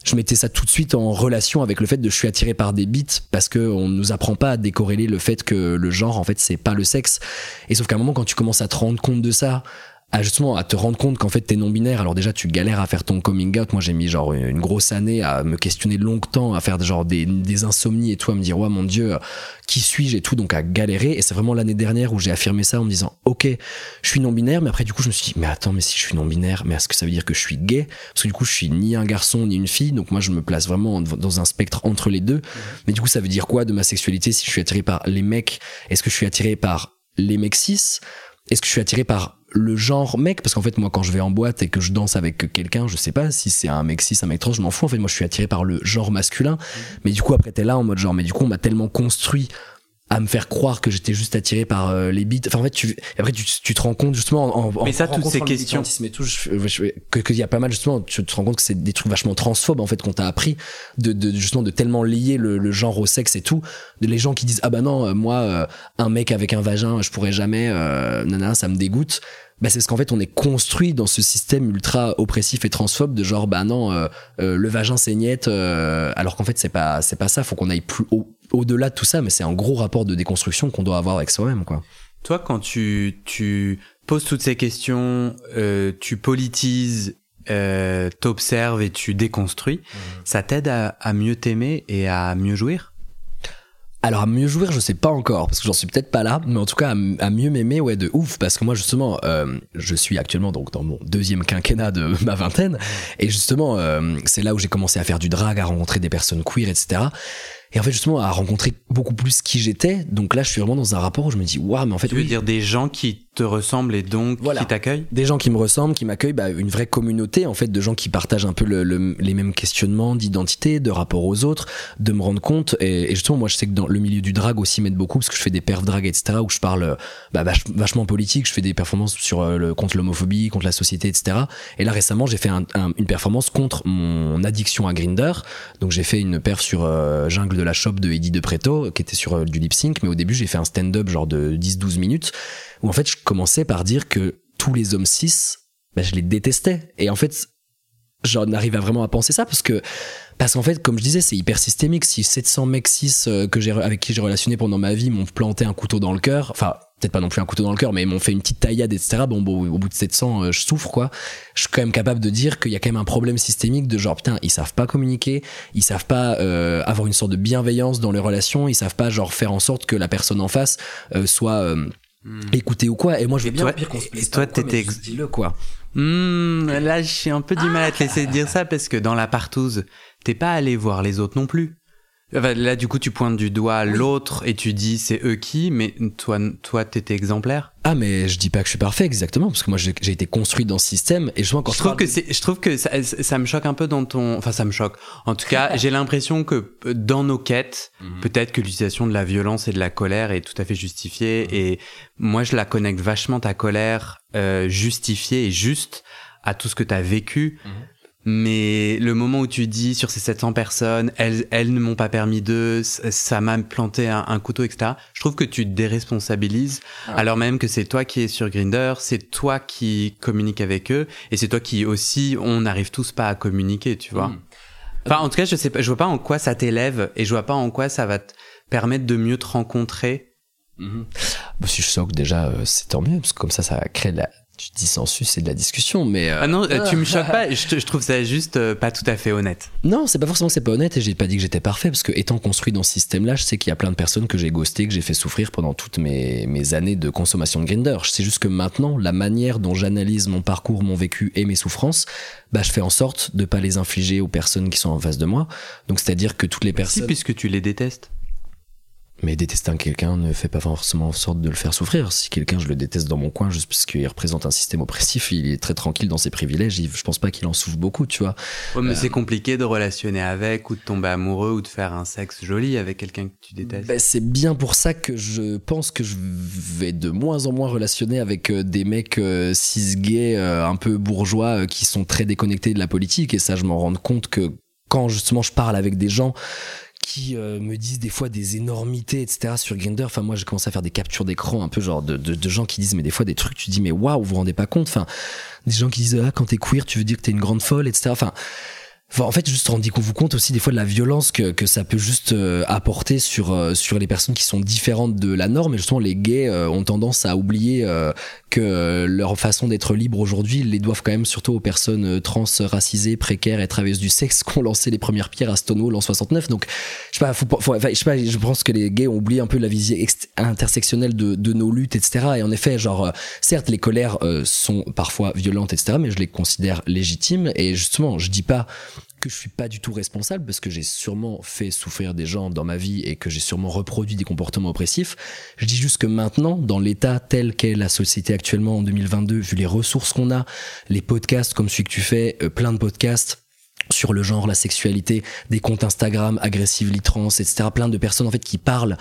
je mettais ça tout de suite en relation avec le fait de je suis attiré par des bits parce que on nous apprend pas à décorréler le fait que le genre en fait c'est pas le sexe. Et sauf qu'à un moment quand tu commences à te rendre compte de ça à justement à te rendre compte qu'en fait t'es non binaire alors déjà tu galères à faire ton coming out. Moi j'ai mis genre une grosse année à me questionner longtemps à faire genre des, des insomnies et tout à me dire ouais mon dieu qui suis-je et tout donc à galérer. Et c'est vraiment l'année dernière où j'ai affirmé ça en me disant ok je suis non binaire mais après du coup je me suis dit mais attends mais si je suis non binaire mais est-ce que ça veut dire que je suis gay? Parce que du coup je suis ni un garçon ni une fille. Donc moi je me place vraiment dans un spectre entre les deux. Mmh. mais du coup ça veut dire quoi de ma sexualité si je suis attiré par les mecs? Est-ce que je suis attiré par les mecs cis? Est-ce que je suis attiré par le genre mec parce qu'en fait moi quand je vais en boîte et que je danse avec quelqu'un je sais pas si c'est un mec cis un mec trans je m'en fous. En fait moi je suis attiré par le genre masculin. Mais du coup après t'es là en mode genre mais du coup on m'a tellement construit à me faire croire que j'étais juste attiré par euh, les beats. Enfin, en fait, tu, après, tu, tu te rends compte justement en, en mais ça, toutes ces questions, mais tout, que qu'il y a pas mal justement, tu te rends compte que c'est des trucs vachement transphobes en fait qu'on t'a appris de, de justement de tellement lier le, le, genre au sexe et tout. De les gens qui disent ah bah non, euh, moi, euh, un mec avec un vagin, je pourrais jamais, euh, nana, ça me dégoûte. Bah c'est ce qu'en fait on est construit dans ce système ultra oppressif et transphobe de genre bah non euh, le vagin saignette alors qu'en fait c'est pas c'est pas ça faut qu'on aille plus haut au-delà de tout ça, mais c'est un gros rapport de déconstruction qu'on doit avoir avec soi-même, quoi. Toi, quand tu, tu poses toutes ces questions, euh, tu politises, euh, t'observes et tu déconstruis, mmh. ça t'aide à, à, mieux t'aimer et à mieux jouir? Alors à mieux jouir, je sais pas encore parce que j'en suis peut-être pas là, mais en tout cas à, mieux m'aimer, ouais, de ouf parce que moi justement, euh, je suis actuellement donc dans mon deuxième quinquennat de ma vingtaine et justement euh, c'est là où j'ai commencé à faire du drag, à rencontrer des personnes queer, etc et en fait justement à rencontrer beaucoup plus qui j'étais donc là je suis vraiment dans un rapport où je me dis waouh mais en fait tu veux dire des gens qui te ressemblent et donc qui t'accueillent? Des gens qui me ressemblent qui m'accueillent bah, une vraie communauté en fait de gens qui partagent un peu le, les mêmes questionnements d'identité de rapport aux autres de me rendre compte. Et, justement moi je sais que dans le milieu du drag aussi m'aide beaucoup parce que je fais des perfs drag etc où je parle bah, vachement politique. Je fais des performances sur euh, le contre l'homophobie contre la société etc et là récemment j'ai fait un, une performance contre mon addiction à Grinder donc j'ai fait une perf sur euh, jungle de la shop de Eddie de Preto qui était sur euh, du lip sync. Mais au début j'ai fait un stand-up genre de 10-12 minutes où en fait je commençais par dire que tous les hommes cis bah, je les détestais et en fait j'en arrive à vraiment à penser ça parce que parce qu'en fait comme je disais c'est hyper systémique si 700 mecs cis euh, que j'ai avec qui j'ai relationné pendant ma vie m'ont planté un couteau dans le cœur enfin peut-être pas non plus un couteau dans le cœur, mais m'ont fait une petite taillade, etc. Bon, bon, au bout de 700, euh, je souffre, quoi. Je suis quand même capable de dire qu'il y a quand même un problème systémique de genre, putain, ils savent pas communiquer, ils savent pas euh, avoir une sorte de bienveillance dans les relations, ils savent pas, genre, faire en sorte que la personne en face euh, soit hmm. écoutée ou quoi. Et moi, je veux bien toi, qu'on se Et toi, t'étais. Dis-le, quoi. Hmm, là, j'ai un peu du mal à te laisser dire ça parce que dans la partouze, t'es pas allé voir les autres non plus. Là, du coup, tu pointes du doigt l'autre et tu dis c'est eux qui, mais toi, toi, t'étais exemplaire? Ah, mais je dis pas que je suis parfait exactement, parce que moi j'ai été construit dans ce système et je vois quand je trouve que c'est, je trouve que ça, ça, me choque un peu dans ton, enfin ça me choque. En tout cas, j'ai l'impression que dans nos quêtes, mhm. peut-être que l'utilisation de la violence et de la colère est tout à fait justifiée mhm. et moi je la connecte vachement ta colère euh, justifiée et juste à tout ce que t'as vécu. Mhm. Mais le moment où tu dis sur ces 700 personnes, elles, elles ne m'ont pas permis d'eux, ça m'a planté un, couteau, etc. Je trouve que tu te déresponsabilises, ah. alors même que c'est toi qui es sur Grinder, c'est toi qui communiques avec eux, et c'est toi qui aussi, on n'arrive tous pas à communiquer, tu vois. Hmm. Enfin, en tout cas, je sais pas, je vois pas en quoi ça t'élève, et je vois pas en quoi ça va te permettre de mieux te rencontrer. Mm Si je sens que déjà, euh, c'est tant mieux, parce que comme ça, ça crée la, du dissensus et de la discussion, mais euh, ah non, tu me choques pas. Je, trouve ça juste euh, pas tout à fait honnête. Non, c'est pas forcément que c'est pas honnête et j'ai pas dit que j'étais parfait parce que étant construit dans ce système-là, je sais qu'il y a plein de personnes que j'ai ghosté, que j'ai fait souffrir pendant toutes mes, mes années de consommation de Grinder. C'est juste que maintenant, la manière dont j'analyse mon parcours, mon vécu et mes souffrances, bah je fais en sorte de pas les infliger aux personnes qui sont en face de moi. Donc c'est-à-dire que toutes les personnes. Si, puisque tu les détestes. Mais détester quelqu'un ne fait pas forcément en sorte de le faire souffrir. Si quelqu'un, je le déteste dans mon coin juste parce qu'il représente un système oppressif, il est très tranquille dans ses privilèges, je pense pas qu'il en souffre beaucoup, tu vois. mais c'est compliqué de relationner avec, ou de tomber amoureux, ou de faire un sexe joli avec quelqu'un que tu détestes. Ben, c'est bien pour ça que je pense que je vais de moins en moins relationner avec euh, des mecs euh, cis-gays, euh, un peu bourgeois, qui sont très déconnectés de la politique, et ça, je m'en rends compte que quand justement je parle avec des gens qui euh, me disent des fois des énormités, etc. sur Grinder. Enfin, moi, j'ai commencé à faire des captures d'écran un peu genre de, de, gens qui disent, mais des fois des trucs, tu dis, mais waouh, vous vous rendez pas compte? Enfin, des gens qui disent, ah, quand t'es queer, tu veux dire que t'es une grande folle, etc. Enfin, en fait, juste rendez-vous compte aussi des fois de la violence que, que ça peut juste euh, apporter sur euh, sur les personnes qui sont différentes de la norme. Et justement, les gays euh, ont tendance à oublier que leur façon d'être libre aujourd'hui, ils les doivent quand même surtout aux personnes trans, racisées, précaires et travailleuses du sexe qui ont lancé les premières pierres à Stonewall en 69. Donc, je sais pas, faut, je sais pas, je pense que les gays ont oublié un peu la vision intersectionnelle de, de nos luttes, etc. Et en effet, genre, certes, les colères sont parfois violentes, etc. Mais je les considère légitimes. Et justement, je dis pas que je suis pas du tout responsable parce que j'ai sûrement fait souffrir des gens dans ma vie et que j'ai sûrement reproduit des comportements oppressifs. Je dis juste que maintenant, dans l'état tel qu'est la société actuellement en 2022, vu les ressources qu'on a, les podcasts comme celui que tu fais, euh, plein de podcasts, sur le genre, la sexualité, des comptes Instagram, agressively trans, etc. Plein de personnes en fait qui parlent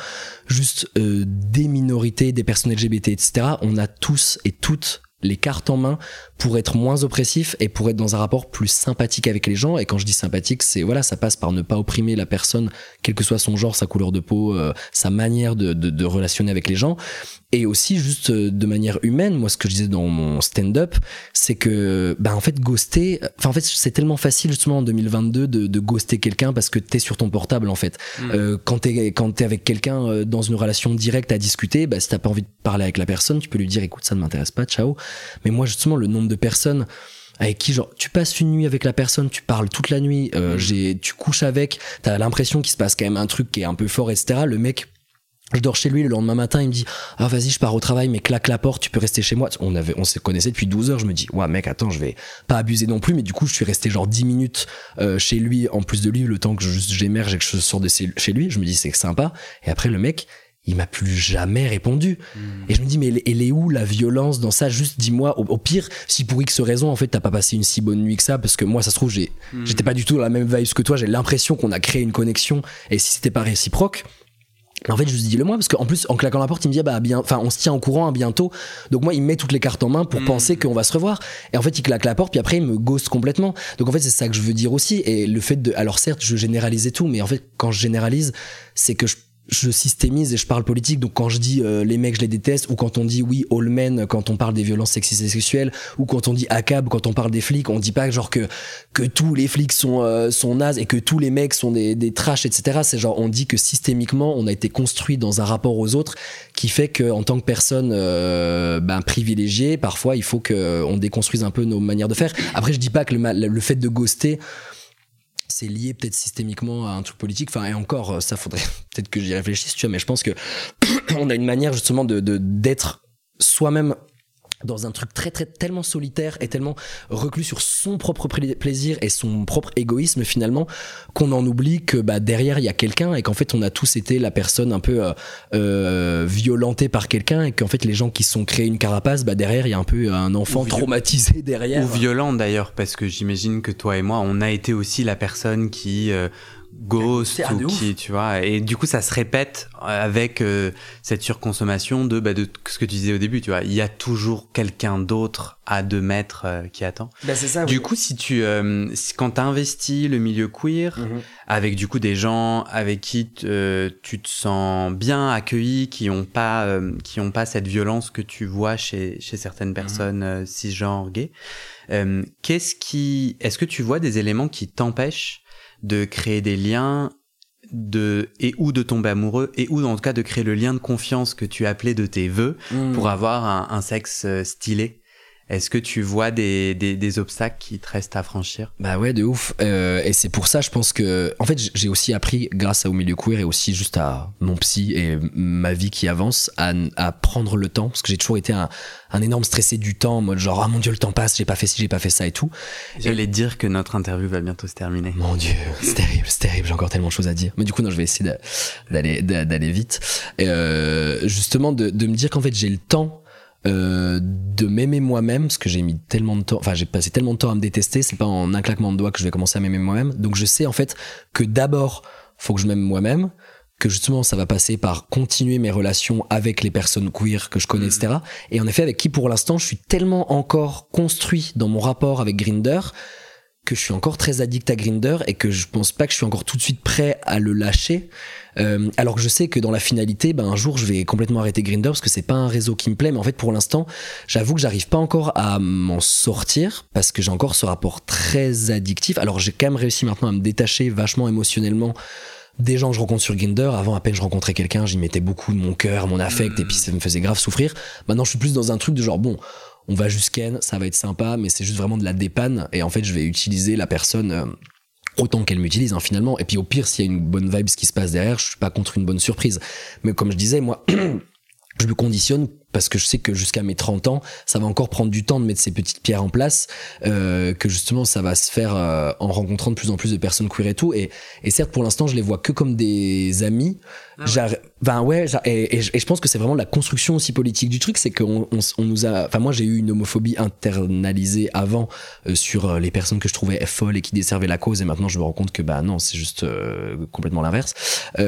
juste euh, des minorités, des personnes LGBT, etc. On a tous et toutes les cartes en main pour être moins oppressif et pour être dans un rapport plus sympathique avec les gens. Et quand je dis sympathique, c'est voilà, ça passe par ne pas opprimer la personne, quel que soit son genre, sa couleur de peau, euh, sa manière de, de, de, relationner avec les gens. Et aussi juste euh, de manière humaine, moi ce que je disais dans mon stand-up, c'est que bah en fait ghoster, enfin en fait c'est tellement facile justement en 2022 de, de ghoster quelqu'un parce que t'es sur ton portable en fait. Mm. Euh, quand t'es quand t'es avec quelqu'un euh, dans une relation directe à discuter, bah si t'as pas envie de parler avec la personne, tu peux lui dire écoute ça ne m'intéresse pas, ciao. Mais moi justement le nombre de personnes avec qui genre tu passes une nuit avec la personne, tu parles toute la nuit, euh, mm. j'ai tu couches avec, t'as l'impression qu'il se passe quand même un truc qui est un peu fort, etc. Le mec je dors chez lui le lendemain matin, il me dit "Ah vas-y, je pars au travail mais claque la porte, tu peux rester chez moi." On avait on s'est connaissait depuis 12 heures, je me dis "Ouais, mec, attends, je vais pas abuser non plus." Mais du coup, je suis resté genre 10 minutes euh, chez lui en plus de lui le temps que j'émerge et que je sors de chez lui, je me dis "C'est sympa." Et après le mec, il m'a plus jamais répondu. Hmm. Et je me dis, mais elle est où la violence dans ça? Juste dis-moi, au, pire, si pour X raison, en fait, t'as pas passé une si bonne nuit que ça, parce que moi, ça se trouve, hmm. j'étais pas du tout dans la même vibe que toi, j'ai l'impression qu'on a créé une connexion, et si c'était pas réciproque, en fait, je lui dis le moi parce qu'en plus, en claquant la porte, il me dit ah bah bien, enfin, on se tient au courant à bientôt. Donc moi, il met toutes les cartes en main pour hmm. penser qu'on va se revoir. Et en fait, il claque la porte, puis après, il me ghost complètement. Donc en fait, c'est ça que je veux dire aussi. Et le fait de, alors certes, je généralisais tout, mais en fait, quand je généralise, c'est que je je systémise et je parle politique. Donc quand je dis euh, les mecs, je les déteste, ou quand on dit oui, all men, quand on parle des violences sexistes et sexuelles, ou quand on dit ACAB, quand on parle des flics, on dit pas genre que que tous les flics sont euh, sont nazes et que tous les mecs sont des des trash, etc. C'est genre on dit que systémiquement on a été construit dans un rapport aux autres qui fait que en tant que personne euh, ben, privilégiée, parfois il faut que on déconstruise un peu nos manières de faire. Après je dis pas que le, le fait de ghoster c'est lié peut-être systémiquement à un truc politique. Enfin, et encore, ça faudrait peut-être que j'y réfléchisse, tu vois, mais je pense que on a une manière justement de d'être soi-même dans un truc très très tellement solitaire et tellement reclus sur son propre plaisir et son propre égoïsme finalement qu'on en oublie que bah derrière il y a quelqu'un et qu'en fait on a tous été la personne un peu euh, euh violentée par quelqu'un et qu'en fait les gens qui se sont créés une carapace bah derrière il y a un peu un enfant traumatisé derrière. ou violent d'ailleurs parce que j'imagine que toi et moi on a été aussi la personne qui euh, Ghost ou qui, tu vois. Et du coup, ça se répète avec euh, cette surconsommation de, bah, de ce que tu disais au début, tu vois. Il y a toujours quelqu'un d'autre à deux mètres euh, qui attend. Bah, c'est ça. Du coup, si tu, euh, quand t'as investi le milieu queer, mhm. avec du coup des gens avec qui tu te sens bien accueilli, qui ont pas, qui ont pas cette violence que tu vois chez, chez certaines mhm. personnes cisgenres gays, qu'est-ce qui, est-ce que tu vois des éléments qui t'empêchent de créer des liens de et ou de tomber amoureux et ou en tout cas de créer le lien de confiance que tu appelais de tes voeux mmh. pour avoir un, sexe euh, stylé est-ce que tu vois des, des, obstacles qui te restent à franchir? Bah ouais, de ouf. Euh, et c'est pour ça, je pense que, en fait, j'ai aussi appris, grâce au milieu queer et aussi juste à mon psy et ma vie qui avance, à, à prendre le temps, parce que j'ai toujours été un, un, énorme stressé du temps, en mode genre, ah mon dieu, le temps passe, j'ai pas fait ci, j'ai pas fait ça et tout. J'allais dire que notre interview va bientôt se terminer. Mon dieu, c'est terrible, c'est terrible, j'ai encore tellement de choses à dire. Mais du coup, non, je vais essayer d'aller d'aller vite. Et euh, justement, de, de me dire qu'en fait, j'ai le temps euh, de m'aimer moi-même parce que j'ai mis tellement de temps enfin j'ai passé tellement de temps à me détester c'est pas en un claquement de doigts que je vais commencer à m'aimer moi-même donc je sais en fait que d'abord faut que je m'aime moi-même que justement ça va passer par continuer mes relations avec les personnes queer que je connais etc mm. et en effet avec qui pour l'instant je suis tellement encore construit dans mon rapport avec Grinder que je suis encore très addict à Grinder et que je pense pas que je suis encore tout de suite prêt à le lâcher. Euh, alors que je sais que dans la finalité, ben un jour je vais complètement arrêter Grinder parce que c'est pas un réseau qui me plaît. Mais en fait, pour l'instant, j'avoue que j'arrive pas encore à m'en sortir parce que j'ai encore ce rapport très addictif. Alors j'ai quand même réussi maintenant à me détacher vachement émotionnellement des gens que je rencontre sur Grinder. Avant, à peine je rencontrais quelqu'un, j'y mettais beaucoup de mon cœur, mon affect, et puis ça me faisait grave souffrir. Maintenant, je suis plus dans un truc de genre, bon, on va jusqu'à ça va être sympa, mais c'est juste vraiment de la dépanne. Et en fait, je vais utiliser la personne euh, autant qu'elle m'utilise hein, finalement. Et puis au pire, s'il y a une bonne vibe, ce qui se passe derrière, je suis pas contre une bonne surprise. Mais comme je disais, moi, je me conditionne parce que je sais que jusqu'à mes 30 ans, ça va encore prendre du temps de mettre ces petites pierres en place, euh, que justement ça va se faire euh, en rencontrant de plus en plus de personnes queer et tout. Et, et certes, pour l'instant, je les vois que comme des amis. Ah ben ouais, et, je pense que c'est vraiment la construction aussi politique du truc, c'est qu'on on, nous a, enfin moi j'ai eu une homophobie internalisée avant euh, sur euh, les personnes que je trouvais folles et qui desservaient la cause, et maintenant je me rends compte que bah non, c'est juste complètement l'inverse. et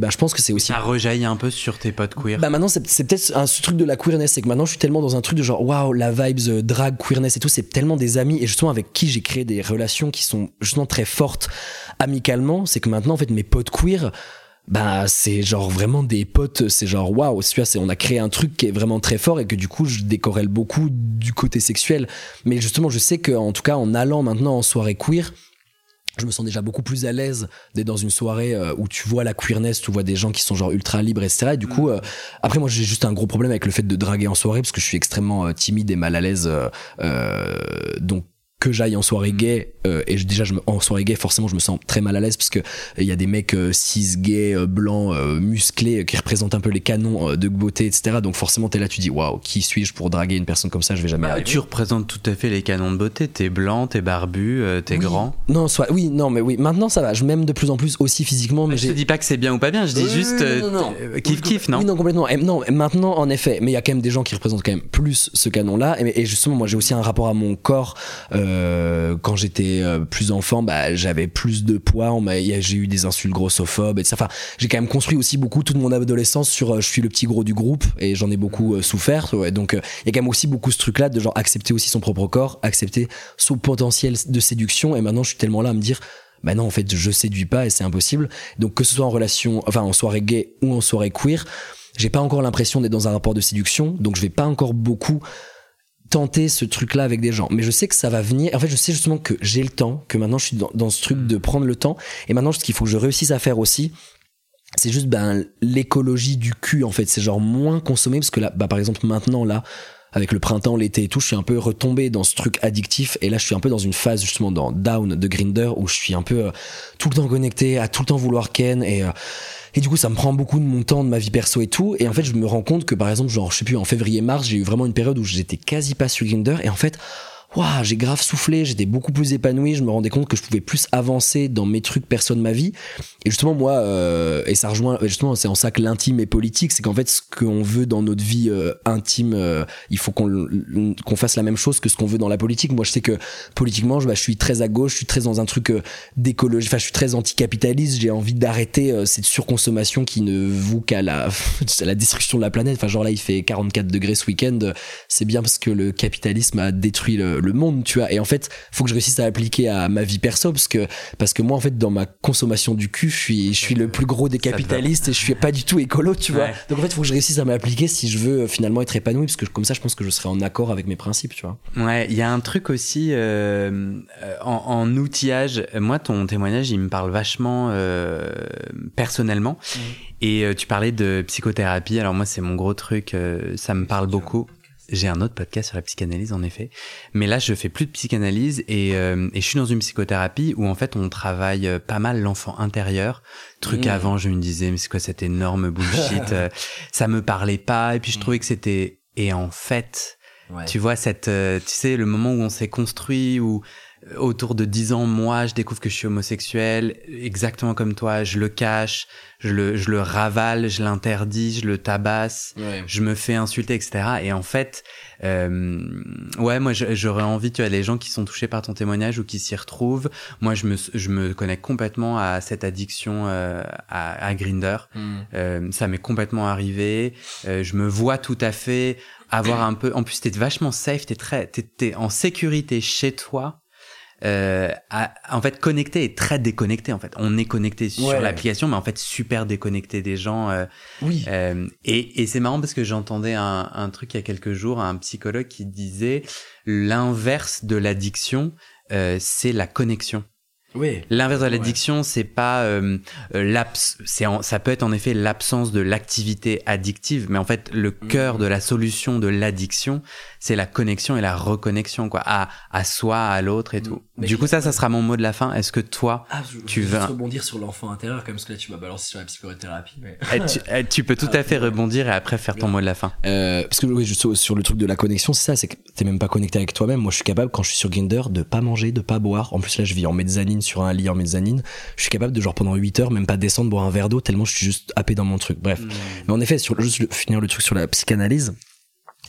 ben je pense que c'est aussi. Ça rejaillit un peu sur tes potes queer. Bah maintenant c'est peut-être ce truc de la queerness, c'est que maintenant je suis tellement dans un truc de genre waouh, la vibes euh, drag, queerness et tout, c'est tellement des amis. Et justement avec qui j'ai créé des relations qui sont justement très fortes amicalement, c'est que maintenant en fait mes potes queer bah c'est genre vraiment des potes c'est genre waouh on a créé un truc qui est vraiment très fort et que du coup je décorelle beaucoup du côté sexuel. Mais justement je sais que en tout cas en allant maintenant en soirée queer je me sens déjà beaucoup plus à l'aise d'être dans une soirée euh, où tu vois la queerness, tu vois des gens qui sont genre ultra libres, etc. Et du coup, mm. euh, après moi j'ai juste un gros problème avec le fait de draguer en soirée parce que je suis extrêmement euh, timide et mal à l'aise. donc que j'aille en soirée gay euh, et déjà je me, en soirée gay forcément je me sens très mal à l'aise parce que il y a des mecs euh, cis gays euh, blancs musclés qui représentent un peu les canons de beauté etc donc forcément t'es là tu dis waouh qui suis-je pour draguer une personne comme ça? Je vais jamais bah, tu représentes tout à fait les canons de beauté. T'es blanc t'es barbu t'es grand. Non soit oui non mais oui. Maintenant ça va. Je m'aime de plus en plus aussi physiquement mais, je te dis pas que c'est bien ou pas bien. Je dis juste non, non, kiff kiff non oui non? complètement. Non maintenant en effet. Mais il y a quand même des gens qui représentent quand même plus ce canon là et, et justement moi j'ai aussi un rapport à mon corps quand quand j'étais euh, plus enfant, bah, j'avais plus de poids. J'ai eu des insultes grossophobes, et Enfin, j'ai quand même construit aussi beaucoup toute mon adolescence sur euh, je suis le petit gros du groupe et j'en ai beaucoup euh, souffert. donc, il y a quand même aussi beaucoup ce truc-là de genre accepter aussi son propre corps, accepter son potentiel de séduction. Et maintenant, je suis tellement là à me dire bah non en fait je séduis pas et c'est impossible donc que ce soit en relation enfin en soirée gay ou en soirée queer j'ai pas encore l'impression d'être dans un rapport de séduction donc je vais pas encore beaucoup tenter ce truc là avec des gens. Mais je sais que ça va venir. En fait je sais justement que j'ai le temps que maintenant je suis dans, dans ce truc de prendre le temps. Et maintenant ce qu'il faut que je réussisse à faire aussi c'est juste ben l'écologie du cul en fait. C'est genre moins consommé parce que là bah par exemple maintenant là avec le printemps, l'été et tout, je suis un peu retombé dans ce truc addictif. Et là, je suis un peu dans une phase justement dans Down de Grinder où je suis un peu euh, tout le temps connecté, à tout le temps vouloir ken et euh, et du coup, ça me prend beaucoup de mon temps, de ma vie perso et tout. Et en fait, je me rends compte que par exemple, genre, je sais plus, en février-mars, j'ai eu vraiment une période où j'étais quasi pas sur Grinder. Et en fait, waouh, j'ai grave soufflé, j'étais beaucoup plus épanoui, je me rendais compte que je pouvais plus avancer dans mes trucs perso de ma vie. Et justement, moi, euh, et ça rejoint, justement, c'est en ça que l'intime est politique, c'est qu'en fait, ce qu'on veut dans notre vie euh, intime, euh, il faut qu'on qu'on fasse la même chose que ce qu'on veut dans la politique. Moi, je sais que politiquement, je, bah, suis très à gauche, je suis très dans un truc d'écologie, enfin, je suis très anticapitaliste, j'ai envie d'arrêter cette surconsommation qui ne vous qu'à la, la destruction de la planète. Enfin, genre là, il fait 44 degrés ce week-end, c'est bien parce que le capitalisme a détruit le, le monde, tu vois. Et en fait, faut que je réussisse à appliquer à ma vie perso parce que parce que moi en fait dans ma consommation du cul, je suis je suis le plus gros des capitalistes et je suis pas du tout écolo, tu vois. Donc en fait, faut que je réussisse à m'appliquer si je veux euh, finalement être épanoui parce que comme ça, je pense que je serai en accord avec mes principes, tu vois. Ouais, il y a un truc aussi euh, en, outillage. Moi, ton témoignage, il me parle vachement euh, personnellement. Mmh. Et tu parlais de psychothérapie. Alors moi, c'est mon gros truc. ça me parle beaucoup. J'ai un autre podcast sur la psychanalyse en effet, mais là je fais plus de psychanalyse et, euh, et je suis dans une psychothérapie où en fait on travaille euh, pas mal l'enfant intérieur. Truc mmh. avant je me disais mais c'est quoi cette énorme bullshit, euh, ça me parlait pas et puis je mmh. trouvais que c'était et en fait tu vois cette tu sais le moment où on s'est construit où autour de 10 ans, moi, je découvre que je suis homosexuel, exactement comme toi, je le cache, je le, je le ravale, je l'interdis, je le tabasse, je me fais insulter, etc. Et en fait, euh, ouais, moi, j'aurais envie, tu as les gens qui sont touchés par ton témoignage ou qui s'y retrouvent. Moi, je me, je me connecte complètement à cette addiction euh, à, à Grinder. Hmm. Euh, ça m'est complètement arrivé. Euh, je me vois tout à fait avoir un peu. En plus, t'es vachement safe, t'es très, t'es en sécurité chez toi euh, en fait connecté et très déconnecté en fait on est connecté sur l'application mais en fait super déconnecté des gens euh, oui euh, et, et c'est marrant parce que j'entendais un, un, truc il y a quelques jours un psychologue qui disait l'inverse de l'addiction euh, c'est la connexion oui. L'inverse de l'addiction, c'est pas euh, euh c'est ça peut être en effet l'absence de l'activité addictive, mais en fait le mm. cœur de la solution de l'addiction, c'est la connexion et la reconnexion quoi, à à soi, à l'autre et mm. tout. Du coup, ça, ça sera mon mot de la fin. Est-ce que toi, ah, tu veux rebondir sur l'enfant intérieur comme ce que là tu m'as balancé sur la psychothérapie. Mais... Eh, eh, tu, peux tout à fait rebondir et après faire ton mot de la fin. Euh, parce que oui, juste sur le truc de la connexion, c'est ça, c'est que t'es même pas connecté avec toi-même. Moi, je suis capable quand je suis sur Grinder de pas manger, de pas boire. En plus là, je vis en mezzanine sur un lit en mezzanine, je suis capable de genre pendant 8 heures même pas descendre boire un verre d'eau tellement je suis juste happé dans mon truc. Bref. Hmm. Mais en effet, sur juste finir le truc sur la psychanalyse,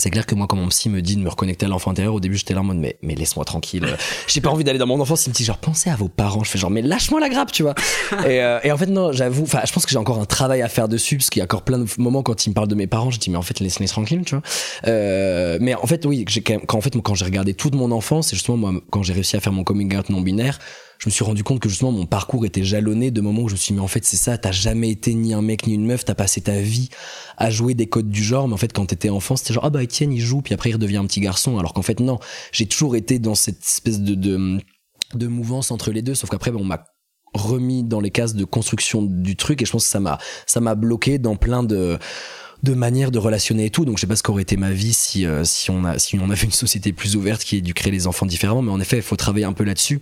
c'est clair que moi, quand mon psy me dit de me reconnecter à l'enfant intérieur, au début, j'étais là en mode, mais, mais laisse-moi tranquille. J'ai pas envie d'aller dans mon enfance. Il me dit, genre, pensez à vos parents. Je fais genre, mais lâche-moi la grappe, tu vois. et, euh, et, en fait, non, j'avoue, enfin, je pense que j'ai encore un travail à faire dessus, parce qu'il y a encore plein de moments quand il me parle de mes parents, je dis, mais en fait, laisse-les tranquille, tu vois. Euh, mais en fait, oui, quand, en fait, quand j'ai regardé toute mon enfance, et justement, moi, quand j'ai réussi à faire mon coming out non binaire, je me suis rendu compte que justement mon parcours était jalonné de moments où je me suis dit mais en fait c'est ça, t'as jamais été ni un mec ni une meuf, t'as passé ta vie à jouer des codes du genre, mais en fait quand t'étais enfant c'était genre ah bah Étienne il joue puis après il redevient un petit garçon, alors qu'en fait non, j'ai toujours été dans cette espèce de, de, mouvance entre les deux, sauf qu'après on m'a remis dans les cases de construction du truc et je pense que ça m'a ça m'a bloqué dans plein de de manière de relationner et tout. Donc je sais pas ce qu'aurait été ma vie si euh, si on a si on avait une société plus ouverte qui éduquerait les enfants différemment. Mais en effet, il faut travailler un peu là-dessus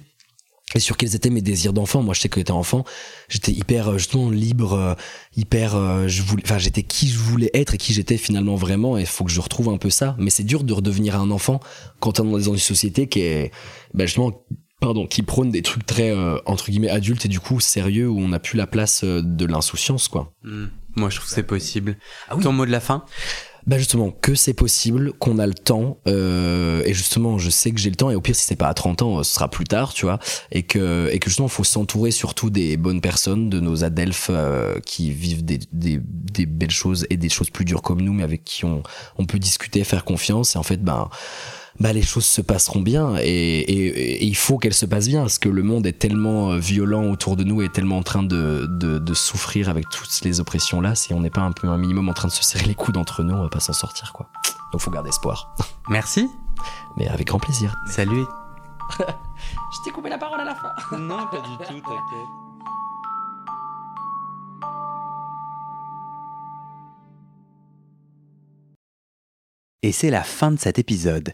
et sur quels étaient mes désirs d'enfant. Moi, je sais que j'étais enfant, j'étais hyper euh, justement libre, euh, hyper, euh, je voulais, enfin, j'étais qui je voulais être et qui j'étais finalement vraiment. Et il faut que je retrouve un peu ça. Mais c'est dur de redevenir un enfant quand on est dans une société qui est, ben justement, pardon, qui prône des trucs très entre guillemets adultes et du coup sérieux où on n'a plus la place de l'insouciance, quoi. Mmh. Moi, je trouve que c'est possible. Ah Ton mot de la fin? Bah justement que c'est possible qu'on a le temps euh, et justement je sais que j'ai le temps et au pire si c'est pas à 30 ans ce sera plus tard tu vois et que et que justement faut s'entourer surtout des bonnes personnes de nos adelphes euh, qui vivent des, des, des, belles choses et des choses plus dures comme nous mais avec qui on, on peut discuter faire confiance et en fait ben les choses se passeront bien et, il faut qu'elles se passent bien parce que le monde est tellement euh, violent autour de nous et tellement en train de, de, souffrir avec toutes les oppressions là. Si on n'est pas un peu un minimum en train de se serrer les coudes entre nous, on va pas s'en sortir quoi. Donc faut garder espoir. Merci. Mais avec grand plaisir. Salut. Je t'ai coupé la parole à la fin. Non, pas du tout, t'inquiète. Et c'est la fin de cet épisode.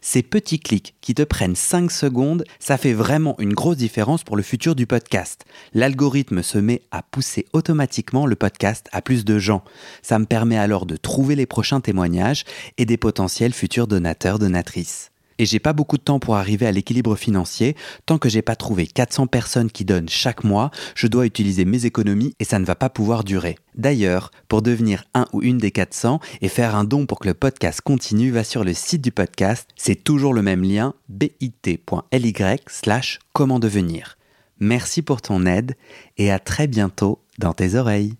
Ces petits clics qui te prennent 5 secondes, ça fait vraiment une grosse différence pour le futur du podcast. L'algorithme se met à pousser automatiquement le podcast à plus de gens. Ça me permet alors de trouver les prochains témoignages et des potentiels futurs donateurs, donatrices et j'ai pas beaucoup de temps pour arriver à l'équilibre financier. Tant que j'ai pas trouvé 400 personnes qui donnent chaque mois, je dois utiliser mes économies et ça ne va pas pouvoir durer. D'ailleurs, pour devenir un ou une des 400 et faire un don pour que le podcast continue, va sur le site du podcast, c'est toujours le même lien bit.ly slash comment devenir. Merci pour ton aide et à très bientôt dans tes oreilles.